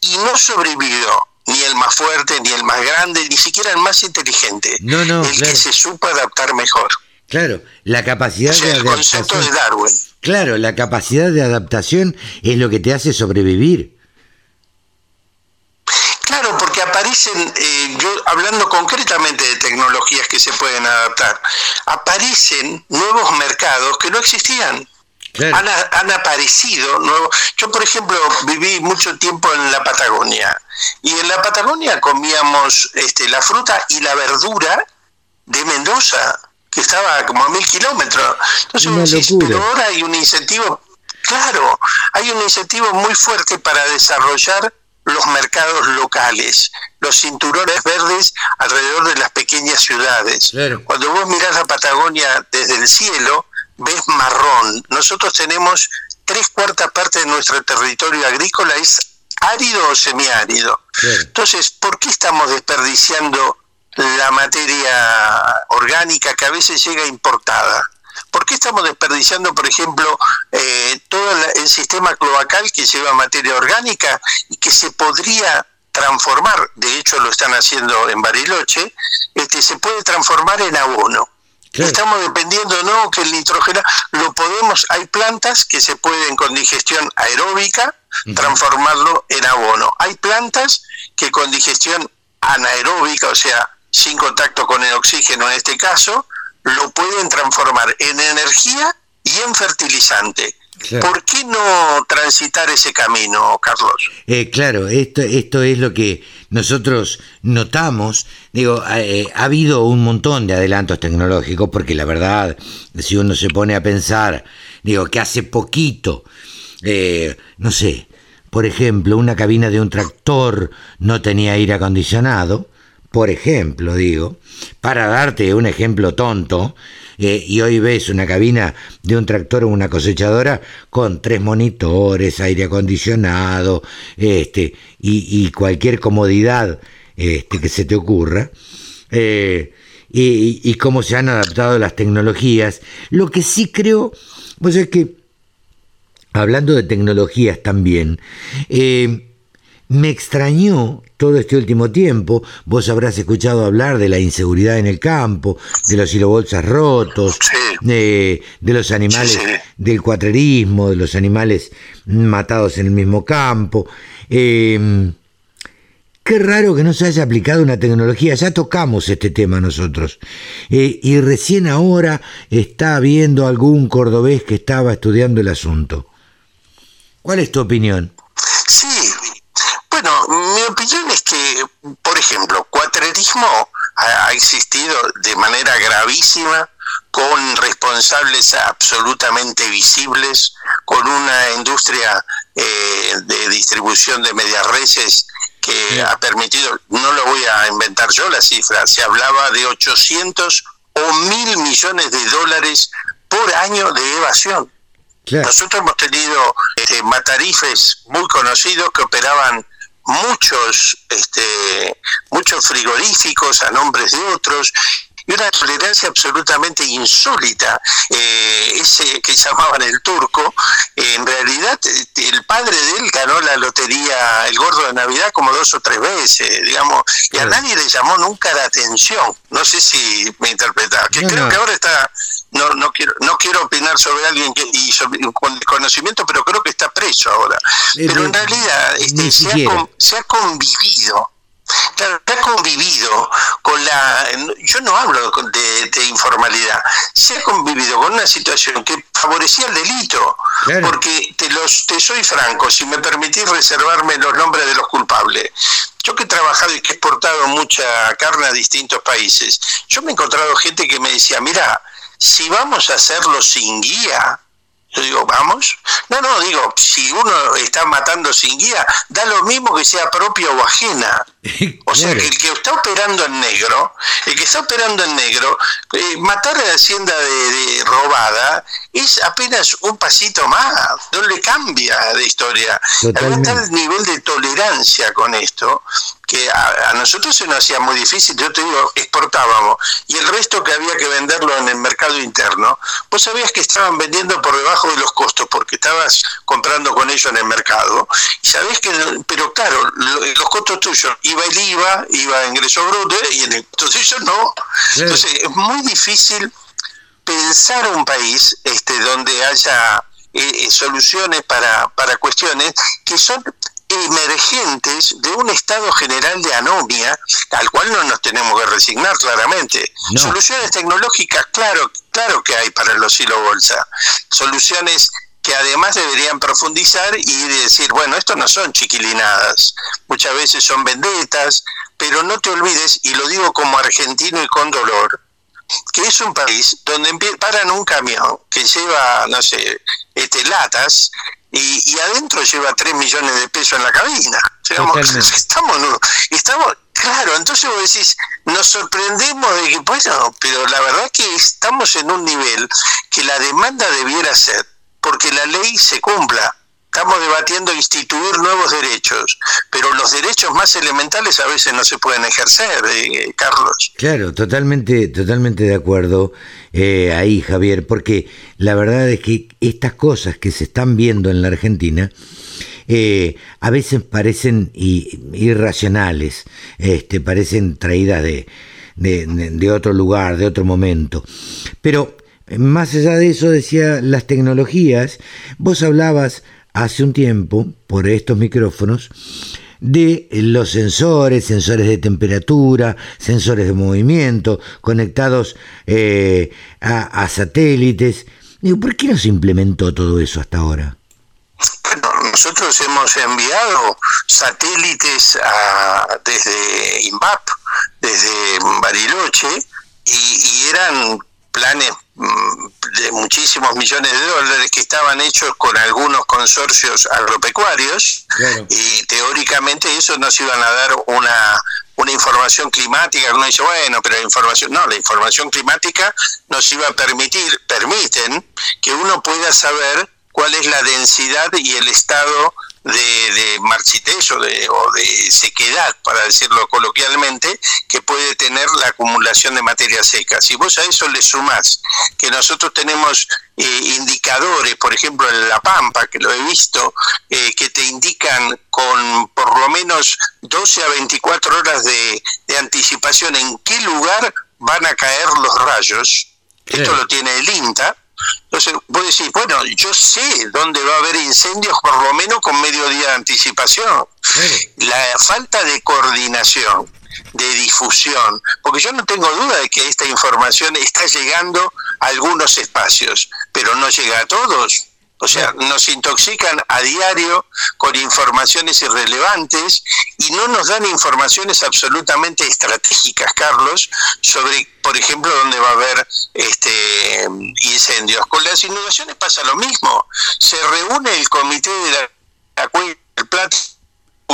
y no sobrevivió ni el más fuerte, ni el más grande, ni siquiera el más inteligente, no, no, el que se supo adaptar mejor. Claro, la capacidad de el concepto de Darwin. Claro, la capacidad de adaptación es lo que te hace sobrevivir. Claro, porque aparecen, eh, yo hablando concretamente de tecnologías que se pueden adaptar, aparecen nuevos mercados que no existían. Han, aparecido nuevos. Yo, por ejemplo, viví mucho tiempo en la Patagonia y en la Patagonia comíamos este, la fruta y la verdura de Mendoza que estaba como a mil kilómetros. Entonces, pero ahora hay un incentivo, claro, hay un incentivo muy fuerte para desarrollar los mercados locales, los cinturones verdes alrededor de las pequeñas ciudades. Cuando vos mirás la Patagonia desde el cielo, ves marrón. Nosotros tenemos tres cuartas partes de nuestro territorio agrícola es árido o semiárido. Entonces, ¿por qué estamos desperdiciando la materia orgánica que a veces llega importada. ¿Por qué estamos desperdiciando, por ejemplo, eh, todo el sistema cloacal que lleva materia orgánica y que se podría transformar, de hecho lo están haciendo en Bariloche, este, se puede transformar en abono? Estamos dependiendo, no, que el nitrógeno lo podemos, hay plantas que se pueden con digestión aeróbica transformarlo en abono. Hay plantas que con digestión anaeróbica, o sea, sin contacto con el oxígeno en este caso, lo pueden transformar en energía y en fertilizante. ¿Por qué no transitar ese camino, Carlos? Eh, claro, esto, esto es lo que nosotros notamos. Digo, eh, ha habido un montón de adelantos tecnológicos, porque la verdad, si uno se pone a pensar, digo, que hace poquito, eh, no sé, por ejemplo, una cabina de un tractor no tenía aire acondicionado, por ejemplo, digo, para darte un ejemplo tonto, eh, y hoy ves una cabina de un tractor o una cosechadora con tres monitores, aire acondicionado, este, y, cualquier comodidad este, que se te ocurra, eh, y, cómo se han adaptado las tecnologías. Lo que sí creo, pues es que, hablando de tecnologías también, eh, me extrañó todo este último tiempo, vos habrás escuchado hablar de la inseguridad en el campo, de los hilobolsas rotos, de, los animales del cuatrerismo, de los animales matados en el mismo campo. Em, qué raro que no se haya aplicado una tecnología, ya tocamos este tema nosotros. Eh, y recién ahora está habiendo algún cordobés que estaba estudiando el asunto. ¿Cuál es tu opinión? Sí, bueno, mi opinión es que, por ejemplo, cuatrerismo ha, existido de manera gravísima, con responsables absolutamente visibles, con una industria eh, de distribución de medias reses que ha permitido, no lo voy a inventar yo la cifra, se hablaba de 800 o mil millones de dólares por año de evasión. Nosotros hemos tenido este, matarifes muy conocidos que operaban muchos este muchos frigoríficos a nombres de otros y una tolerancia absolutamente insólita. Eh, ese que llamaban el turco, en realidad el padre de él ganó la lotería, el gordo de Navidad, como dos o tres veces, digamos, y a nadie le llamó nunca la atención. No sé si me interpretaba, que creo que ahora está, no, no quiero, no quiero opinar sobre alguien que, y con conocimiento, pero creo que está preso ahora. Eh, pero en realidad este, se ha convivido. Claro, ha convivido con la... Yo no hablo de, informalidad, se ha convivido con una situación que favorecía el delito, porque te, los, te soy franco, si me permitís reservarme los nombres de los culpables. Yo que he trabajado y que he exportado mucha carne a distintos países, yo me he encontrado gente que me decía, mira, si vamos a hacerlo sin guía, yo digo, ¿vamos? No, no, digo, si uno está matando sin guía, da lo mismo que sea propia o ajena. O sea, que el que está operando en negro, el que está operando en negro, eh, matar a la hacienda de, robada es apenas un pasito más, no le cambia de historia. Hay tal nivel de tolerancia con esto que a, nosotros se nos hacía muy difícil, yo te digo, exportábamos, y el resto que había que venderlo en el mercado interno, vos sabías que estaban vendiendo por debajo de los costos, porque estabas comprando con ellos en el mercado, y sabés que, pero claro, los costos tuyos, iba el IVA, iba ingreso bruto, y en el costo tuyo no. Entonces, es muy difícil pensar un país este, donde haya eh, soluciones para, para cuestiones que son emergentes de un estado general de anomia al cual no nos tenemos que resignar claramente. Soluciones tecnológicas, claro, claro que hay para los hilo bolsa. Soluciones que además deberían profundizar y decir, bueno, esto no son chiquilinadas, muchas veces son vendetas, pero no te olvides, y lo digo como argentino y con dolor, que es un país donde paran un camión que lleva, no sé, este, latas y, adentro lleva 3 millones de pesos en la cabina. estamos, estamos, claro, entonces vos decís, nos sorprendemos de que, bueno, pero la verdad que estamos en un nivel que la demanda debiera ser porque la ley se cumpla. Estamos debatiendo instituir nuevos derechos, pero los derechos más elementales a veces no se pueden ejercer, eh, Carlos. Claro, totalmente, totalmente de acuerdo eh, ahí, Javier, porque la verdad es que estas cosas que se están viendo en la Argentina eh, a veces parecen irracionales, este, parecen traídas de, de, otro lugar, de otro momento. Pero más allá de eso, decía las tecnologías, vos hablabas hace un tiempo, por estos micrófonos, de los sensores, sensores de temperatura, sensores de movimiento, conectados eh, a, satélites. Digo, ¿por qué no se implementó todo eso hasta ahora? Bueno, nosotros hemos enviado satélites desde INVAP, desde Bariloche, y eran planes mm, de muchísimos millones de dólares que estaban hechos con algunos consorcios agropecuarios y teóricamente eso nos iban a dar una una información climática uno dice bueno pero la información no la información climática nos iba a permitir permiten que uno pueda saber cuál es la densidad y el estado de, de o de, o de sequedad, para decirlo coloquialmente, que puede tener la acumulación de materia seca. Si vos a eso le sumás que nosotros tenemos eh, indicadores, por ejemplo en La Pampa, que lo he visto, eh, que te indican con por lo menos 12 a 24 horas de, de anticipación en qué lugar van a caer los rayos, esto lo tiene el INTA, entonces, vos decís, bueno, yo sé dónde va a haber incendios por lo menos con medio día de anticipación. La falta de coordinación, de difusión, porque yo no tengo duda de que esta información está llegando a algunos espacios, pero no llega a todos. O sea, nos intoxican a diario con informaciones irrelevantes y no nos dan informaciones absolutamente estratégicas, Carlos, sobre, por ejemplo, dónde va a haber este incendios. Con las inundaciones pasa lo mismo. Se reúne el comité de la, del plato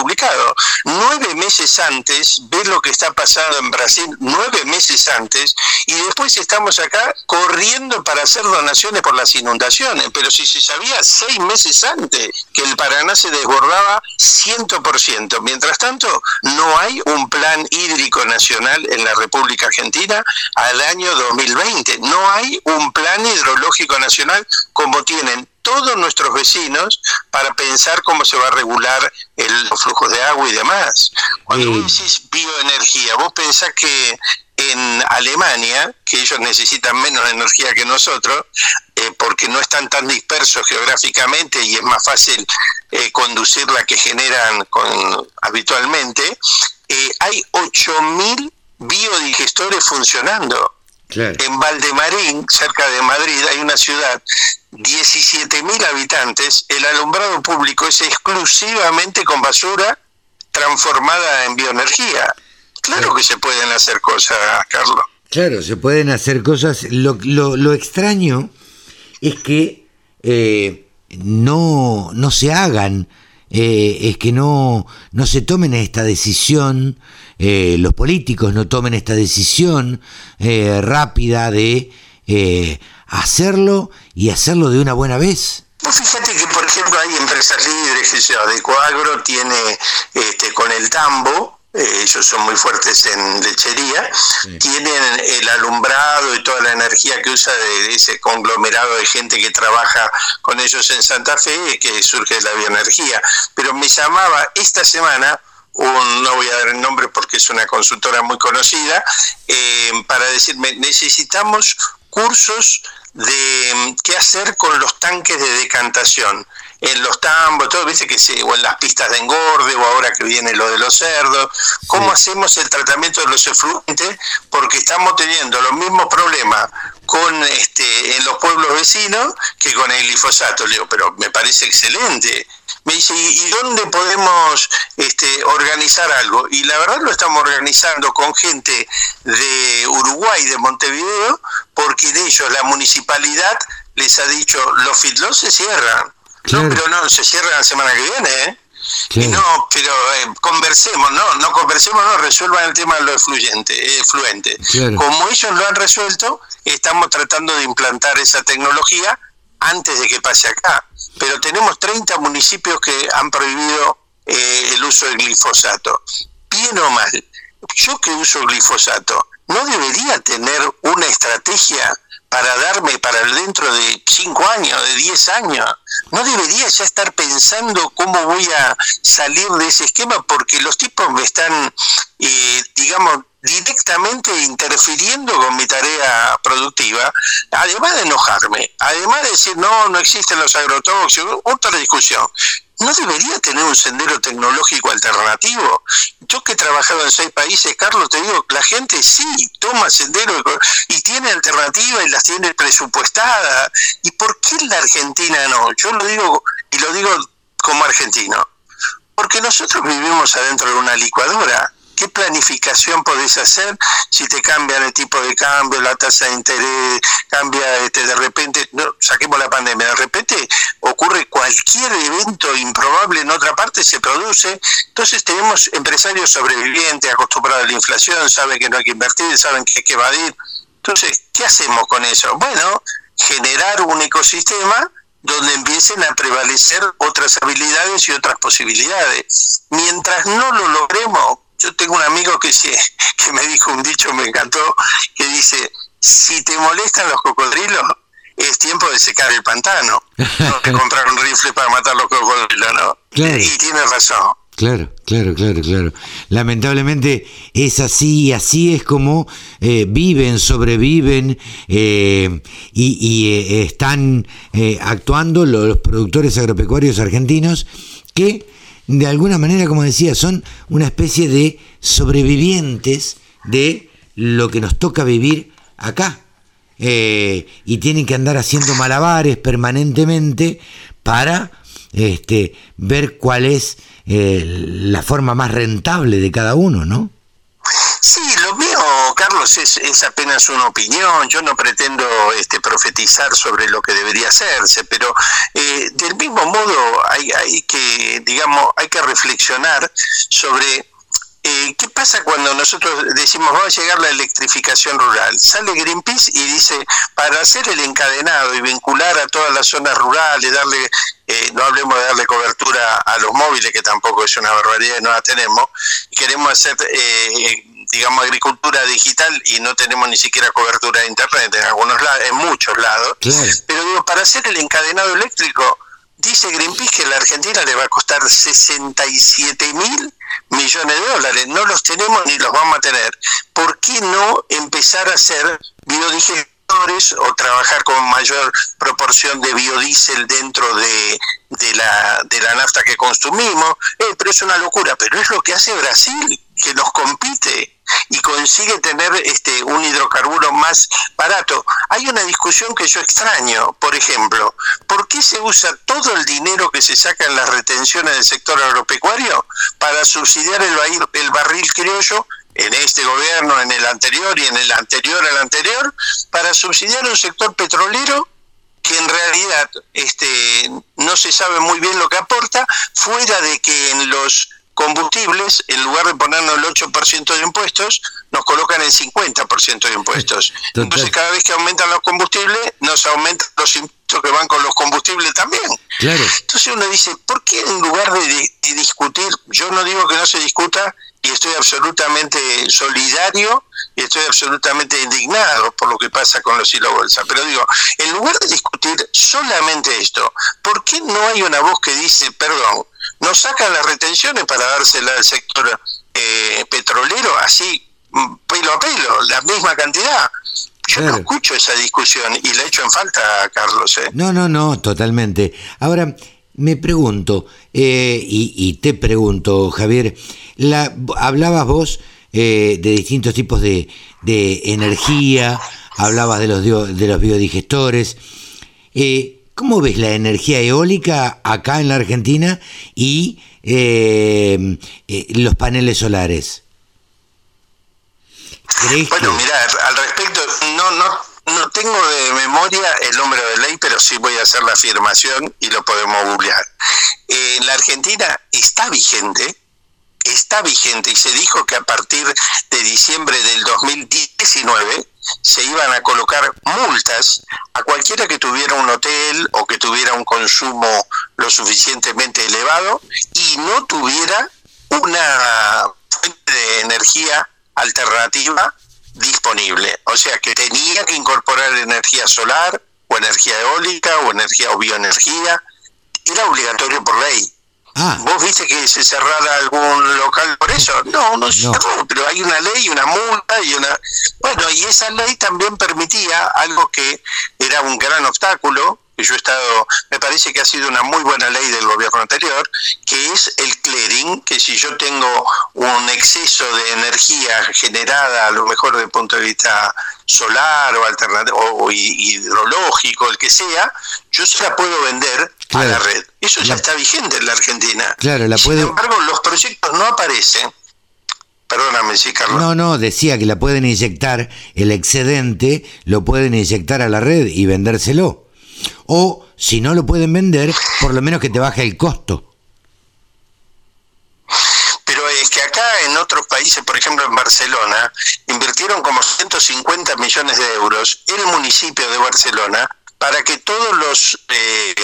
publicado. Nueve meses antes, ve lo que está pasando en Brasil nueve meses antes, y después estamos acá corriendo para hacer donaciones por las inundaciones. Pero si se sabía seis meses antes que el Paraná se desbordaba 100%. Mientras tanto, no hay un plan hídrico nacional en la República Argentina al año 2020. No hay un plan hidrológico nacional como tienen todos nuestros vecinos para pensar cómo se va a regular el, los flujos de agua y demás. Cuando vos decís bioenergía, vos pensás que en Alemania, que ellos necesitan menos energía que nosotros, eh, porque no están tan dispersos geográficamente y es más fácil eh, conducir la que generan con, habitualmente, eh, hay 8.000 biodigestores funcionando. En Valdemarín, cerca de Madrid, hay una ciudad, 17.000 habitantes, el alumbrado público es exclusivamente con basura transformada en bioenergía. Claro que se pueden hacer cosas, Carlos. Claro, se pueden hacer cosas. Lo, lo, lo extraño es que eh, no, no se hagan, eh, es que no, no se tomen esta decisión, eh, los políticos no tomen esta decisión rápida de hacerlo y hacerlo de una buena vez. Pues fíjate que, por ejemplo, hay empresas libres, que sea, de Coagro tiene este, con el tambo, eh, ellos son muy fuertes en lechería, tienen el alumbrado y toda la energía que usa de, ese conglomerado de gente que trabaja con ellos en Santa Fe, que surge de la bioenergía. Pero me llamaba esta semana un, no voy a dar el nombre porque es una consultora muy conocida, eh, para decirme, necesitamos cursos de qué hacer con los tanques de decantación en los tambos, todo, viste que se, o en las pistas de engorde, o ahora que viene lo de los cerdos, cómo hacemos el tratamiento de los efluentes, porque estamos teniendo los mismos problemas con este en los pueblos vecinos que con el glifosato. Le digo, pero me parece excelente. Me dice, ¿y dónde podemos este, organizar algo? Y la verdad lo estamos organizando con gente de Uruguay, de Montevideo, porque de ellos la municipalidad les ha dicho, los fitlos se cierran no, pero no, se cierra la semana que viene, ¿eh? Y no, pero eh, conversemos, no, no conversemos, no, resuelvan el tema de lo efluyente, eh, fluente. Como ellos lo han resuelto, estamos tratando de implantar esa tecnología antes de que pase acá. Pero tenemos 30 municipios que han prohibido eh, el uso del glifosato. Bien o mal, yo que uso glifosato, ¿no debería tener una estrategia para darme para dentro de 5 años, de 10 años. No debería ya estar pensando cómo voy a salir de ese esquema porque los tipos me están, eh, digamos, directamente interfiriendo con mi tarea productiva, además de enojarme, además de decir, no, no existen los agrotóxicos, otra discusión no debería tener un sendero tecnológico alternativo. Yo que he trabajado en seis países, Carlos, te digo, la gente sí toma sendero y tiene alternativas y las tiene presupuestadas. ¿Y por qué la Argentina no? Yo lo digo y lo digo como argentino. Porque nosotros vivimos adentro de una licuadora ¿Qué planificación podés hacer si te cambian el tipo de cambio, la tasa de interés, cambia este, de repente, no, saquemos la pandemia, de repente ocurre cualquier evento improbable en otra parte, se produce, entonces tenemos empresarios sobrevivientes acostumbrados a la inflación, saben que no hay que invertir, saben que hay que evadir. Entonces, ¿qué hacemos con eso? Bueno, generar un ecosistema donde empiecen a prevalecer otras habilidades y otras posibilidades. Mientras no lo logremos, yo tengo un amigo que, que me dijo un dicho, me encantó, que dice, si te molestan los cocodrilos, es tiempo de secar el pantano, no de comprar un rifle para matar los cocodrilos, ¿no? Y tiene razón. Claro, claro, claro, claro. Lamentablemente es así, así es como eh, viven, sobreviven eh, y, eh, están actuando los productores agropecuarios argentinos que de alguna manera, como decía, son una especie de sobrevivientes de lo que nos toca vivir acá. Eh, y tienen que andar haciendo malabares permanentemente para este, ver cuál es eh, la forma más rentable de cada uno, ¿no? Sí, lo mío, Carlos, es, es, apenas una opinión. Yo no pretendo este, profetizar sobre lo que debería hacerse, pero eh, del mismo modo hay, hay que, digamos, hay que reflexionar sobre eh, ¿qué pasa cuando nosotros decimos va a llegar la electrificación rural? Sale Greenpeace y dice, para hacer el encadenado y vincular a todas las zonas rurales, darle, eh, no hablemos de darle cobertura a los móviles, que tampoco es una barbaridad, no la tenemos, queremos hacer... Eh, digamos, agricultura digital y no tenemos ni siquiera cobertura de internet en algunos en muchos lados. Pero digo, para hacer el encadenado eléctrico, dice Greenpeace que la Argentina le va a costar 67 mil millones de dólares. No los tenemos ni los vamos a tener. ¿Por qué no empezar a hacer biodigestores o trabajar con mayor proporción de biodiesel dentro de, de, la, de la nafta que consumimos? Eh, pero es una locura. Pero es lo que hace Brasil, que nos compite y consigue tener este un hidrocarburo más barato. Hay una discusión que yo extraño, por ejemplo, ¿por qué se usa todo el dinero que se saca en las retenciones del sector agropecuario para subsidiar el, el barril criollo en este gobierno, en el anterior y en el anterior al anterior, para subsidiar un sector petrolero que en realidad este, no se sabe muy bien lo que aporta, fuera de que en los combustibles, en lugar de ponernos el 8% de impuestos, nos colocan el 50% de impuestos. Entonces, cada vez que aumentan los combustibles, nos aumentan los impuestos que van con los combustibles también. Entonces uno dice, ¿por qué en lugar de, discutir, yo no digo que no se discuta, y estoy absolutamente solidario y estoy absolutamente indignado por lo que pasa con los hilos bolsa. Pero digo, en lugar de discutir solamente esto, ¿por qué no hay una voz que dice, perdón, no sacan las retenciones para dársela al sector eh, petrolero así, mm, pelo a pelo, la misma cantidad. Yo no escucho esa discusión y la echo en falta, Carlos. ¿eh? No, no, no, totalmente. Ahora, me pregunto, eh, y, te pregunto, Javier, la, hablabas vos de distintos tipos de, de, energía, hablabas de los, de los biodigestores. ¿Cómo ves la energía eólica acá en la Argentina y eh, eh, los paneles solares? Bueno, mira, al respecto, no, no, no tengo de memoria el número de ley, pero sí voy a hacer la afirmación y lo podemos googlear. Eh, en la Argentina está vigente, está vigente y se dijo que a partir de diciembre del 2019 se iban a colocar multas a cualquiera que tuviera un hotel o que tuviera un consumo lo suficientemente elevado y no tuviera una fuente de energía alternativa disponible. O sea que tenía que incorporar energía solar o energía eólica o energía o bioenergía. Era obligatorio por ley. Ah. ¿Vos viste que se cerrara algún local por eso? No, no se cerró, pero hay una ley, una multa y una... Bueno, y esa ley también permitía algo que era un gran obstáculo, que yo he estado, me parece que ha sido una muy buena ley del gobierno anterior, que es el clearing, que si yo tengo un exceso de energía generada, a lo mejor desde el punto de vista solar o alternativo o hidrológico, el que sea, yo se la puedo vender a la red. Eso ya está vigente en la Argentina. Claro, la Sin embargo, los proyectos no aparecen. Perdóname, sí, Carlos. No, no, decía que la pueden inyectar, el excedente lo pueden inyectar a la red y vendérselo. O si no lo pueden vender, por lo menos que te baje el costo. Pero es que acá en otros países, por ejemplo en Barcelona, invirtieron como 150 millones de euros el municipio de Barcelona para que todos los, eh,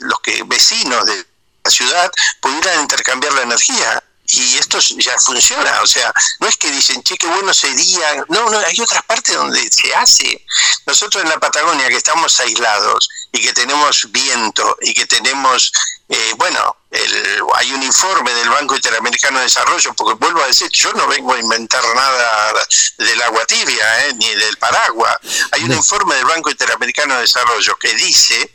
los que vecinos de la ciudad pudieran intercambiar la energía y esto ya funciona, o sea, no es que dicen, che, qué bueno sería, no, no, hay otras partes donde se hace. Nosotros en la Patagonia que estamos aislados y que tenemos viento y que tenemos, eh, bueno, el, hay un informe del Banco Interamericano de Desarrollo, porque vuelvo a decir, yo no vengo a inventar nada del agua tibia, eh, ni del paraguas. Hay un informe del Banco Interamericano de Desarrollo que dice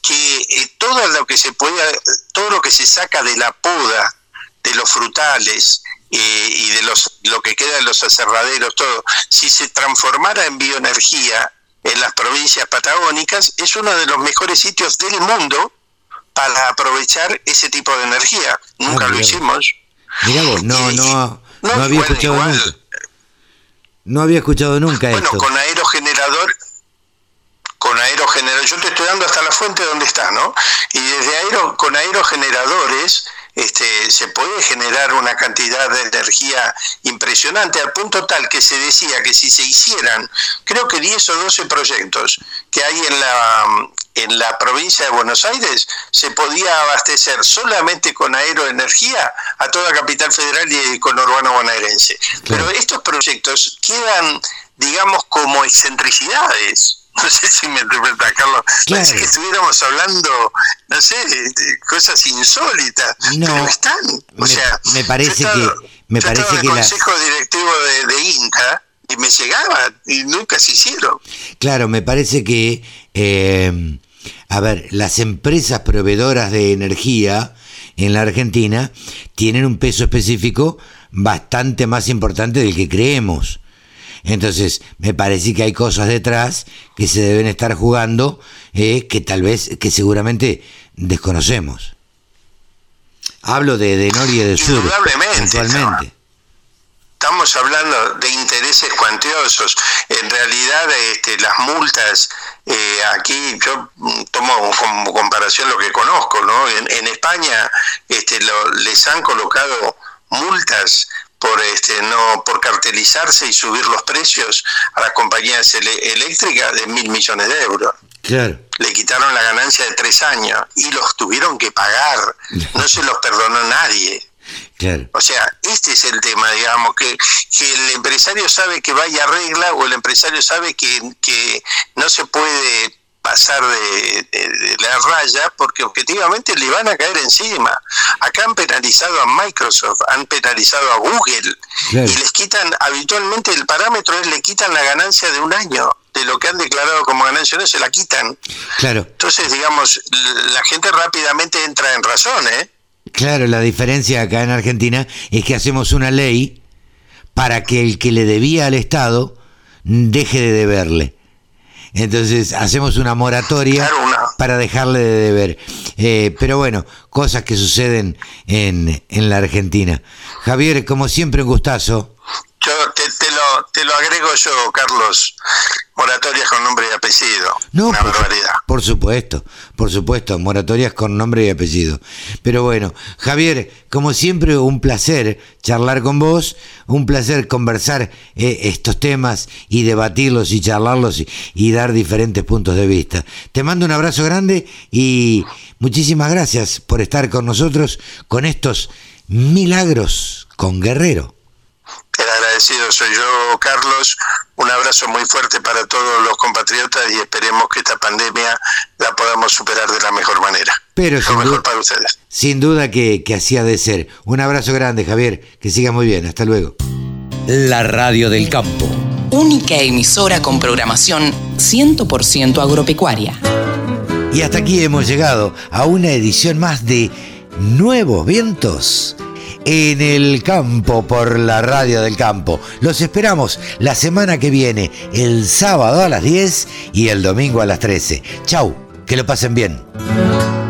que eh, todo lo que se puede, todo lo que se saca de la poda de los frutales eh, y de los lo que queda de los aserraderos, todo, si se transformara en bioenergía en las provincias patagónicas, es uno de los mejores sitios del mundo para aprovechar ese tipo de energía. Nunca ah, lo hicimos. no, no, no, había escuchado nunca. No había escuchado nunca bueno, con aerogenerador, con aerogenerador, yo te estoy dando hasta la fuente donde está, ¿no? Y desde aero, con aerogeneradores este, se puede generar una cantidad de energía impresionante al punto tal que se decía que si se hicieran, creo que 10 o 12 proyectos que hay en la, en la provincia de Buenos Aires, se podía abastecer solamente con aeroenergía a toda Capital Federal y con urbano bonaerense. Pero estos proyectos quedan, digamos, como excentricidades no sé si me interpreta, Carlos. Parece que estuviéramos hablando, no sé, de cosas insólitas. No, pero están. O me, sea, me parece que. Me yo parece en el consejo directivo de, de Inca y me llegaba y nunca se hicieron. Claro, me parece que, eh, a ver, las empresas proveedoras de energía en la Argentina tienen un peso específico bastante más importante del que creemos. Entonces, me parece que hay cosas detrás que se deben estar jugando eh, que tal vez, que seguramente desconocemos. Hablo de, de Nor y de Sur, Indudablemente. Estamos hablando de intereses cuantiosos. En realidad, este, las multas, eh, aquí yo tomo como comparación lo que conozco, ¿no? En, en España este, lo- les han colocado multas por este no por cartelizarse y subir los precios a las compañías eléctricas de mil millones de euros. Claro, le quitaron la ganancia de tres años y los tuvieron que pagar. No se los perdonó nadie. Claro. o sea, este es el tema, digamos, que, que el empresario sabe que vaya regla o el empresario sabe que, que no se puede pasar de, de- de la raya porque objetivamente le van a caer encima. Acá han penalizado a Microsoft, han penalizado a Google Claro. y les quitan, habitualmente el parámetro es le quitan la ganancia de un año. De lo que han declarado como ganancia no se la quitan. Claro, Entonces, digamos, la gente rápidamente entra en razón, ¿eh? Claro, la diferencia acá en Argentina es que hacemos una ley para que el que le debía al Estado deje de deberle. Entonces hacemos una moratoria Claro, una- para dejarle de deber. Eh, pero bueno, cosas que suceden en, en la Argentina. Javier, como siempre, un gustazo. Yo te, te lo, te lo agrego yo, Carlos. Moratorias con nombre y apellido. No, Una por, barbaridad. por supuesto, por supuesto, moratorias con nombre y apellido. Pero bueno, Javier, como siempre, un placer charlar con vos, un placer conversar eh, estos temas y debatirlos y charlarlos y, y dar diferentes puntos de vista. Te mando un abrazo grande y muchísimas gracias por estar con nosotros con estos milagros con Guerrero. Agradecido soy yo, Carlos. Un abrazo muy fuerte para todos los compatriotas y esperemos que esta pandemia la podamos superar de la mejor manera. Pero Lo sin mejor duda- para ustedes. Sin duda que, que así ha de ser. Un abrazo grande, Javier. Que siga muy bien. Hasta luego. La radio del campo. Única emisora con programación 100% agropecuaria. Y hasta aquí hemos llegado a una edición más de Nuevos Vientos en el campo por la radio del campo. Los esperamos la semana que viene, el sábado a las 10 y el domingo a las 13. Chau, que lo pasen bien.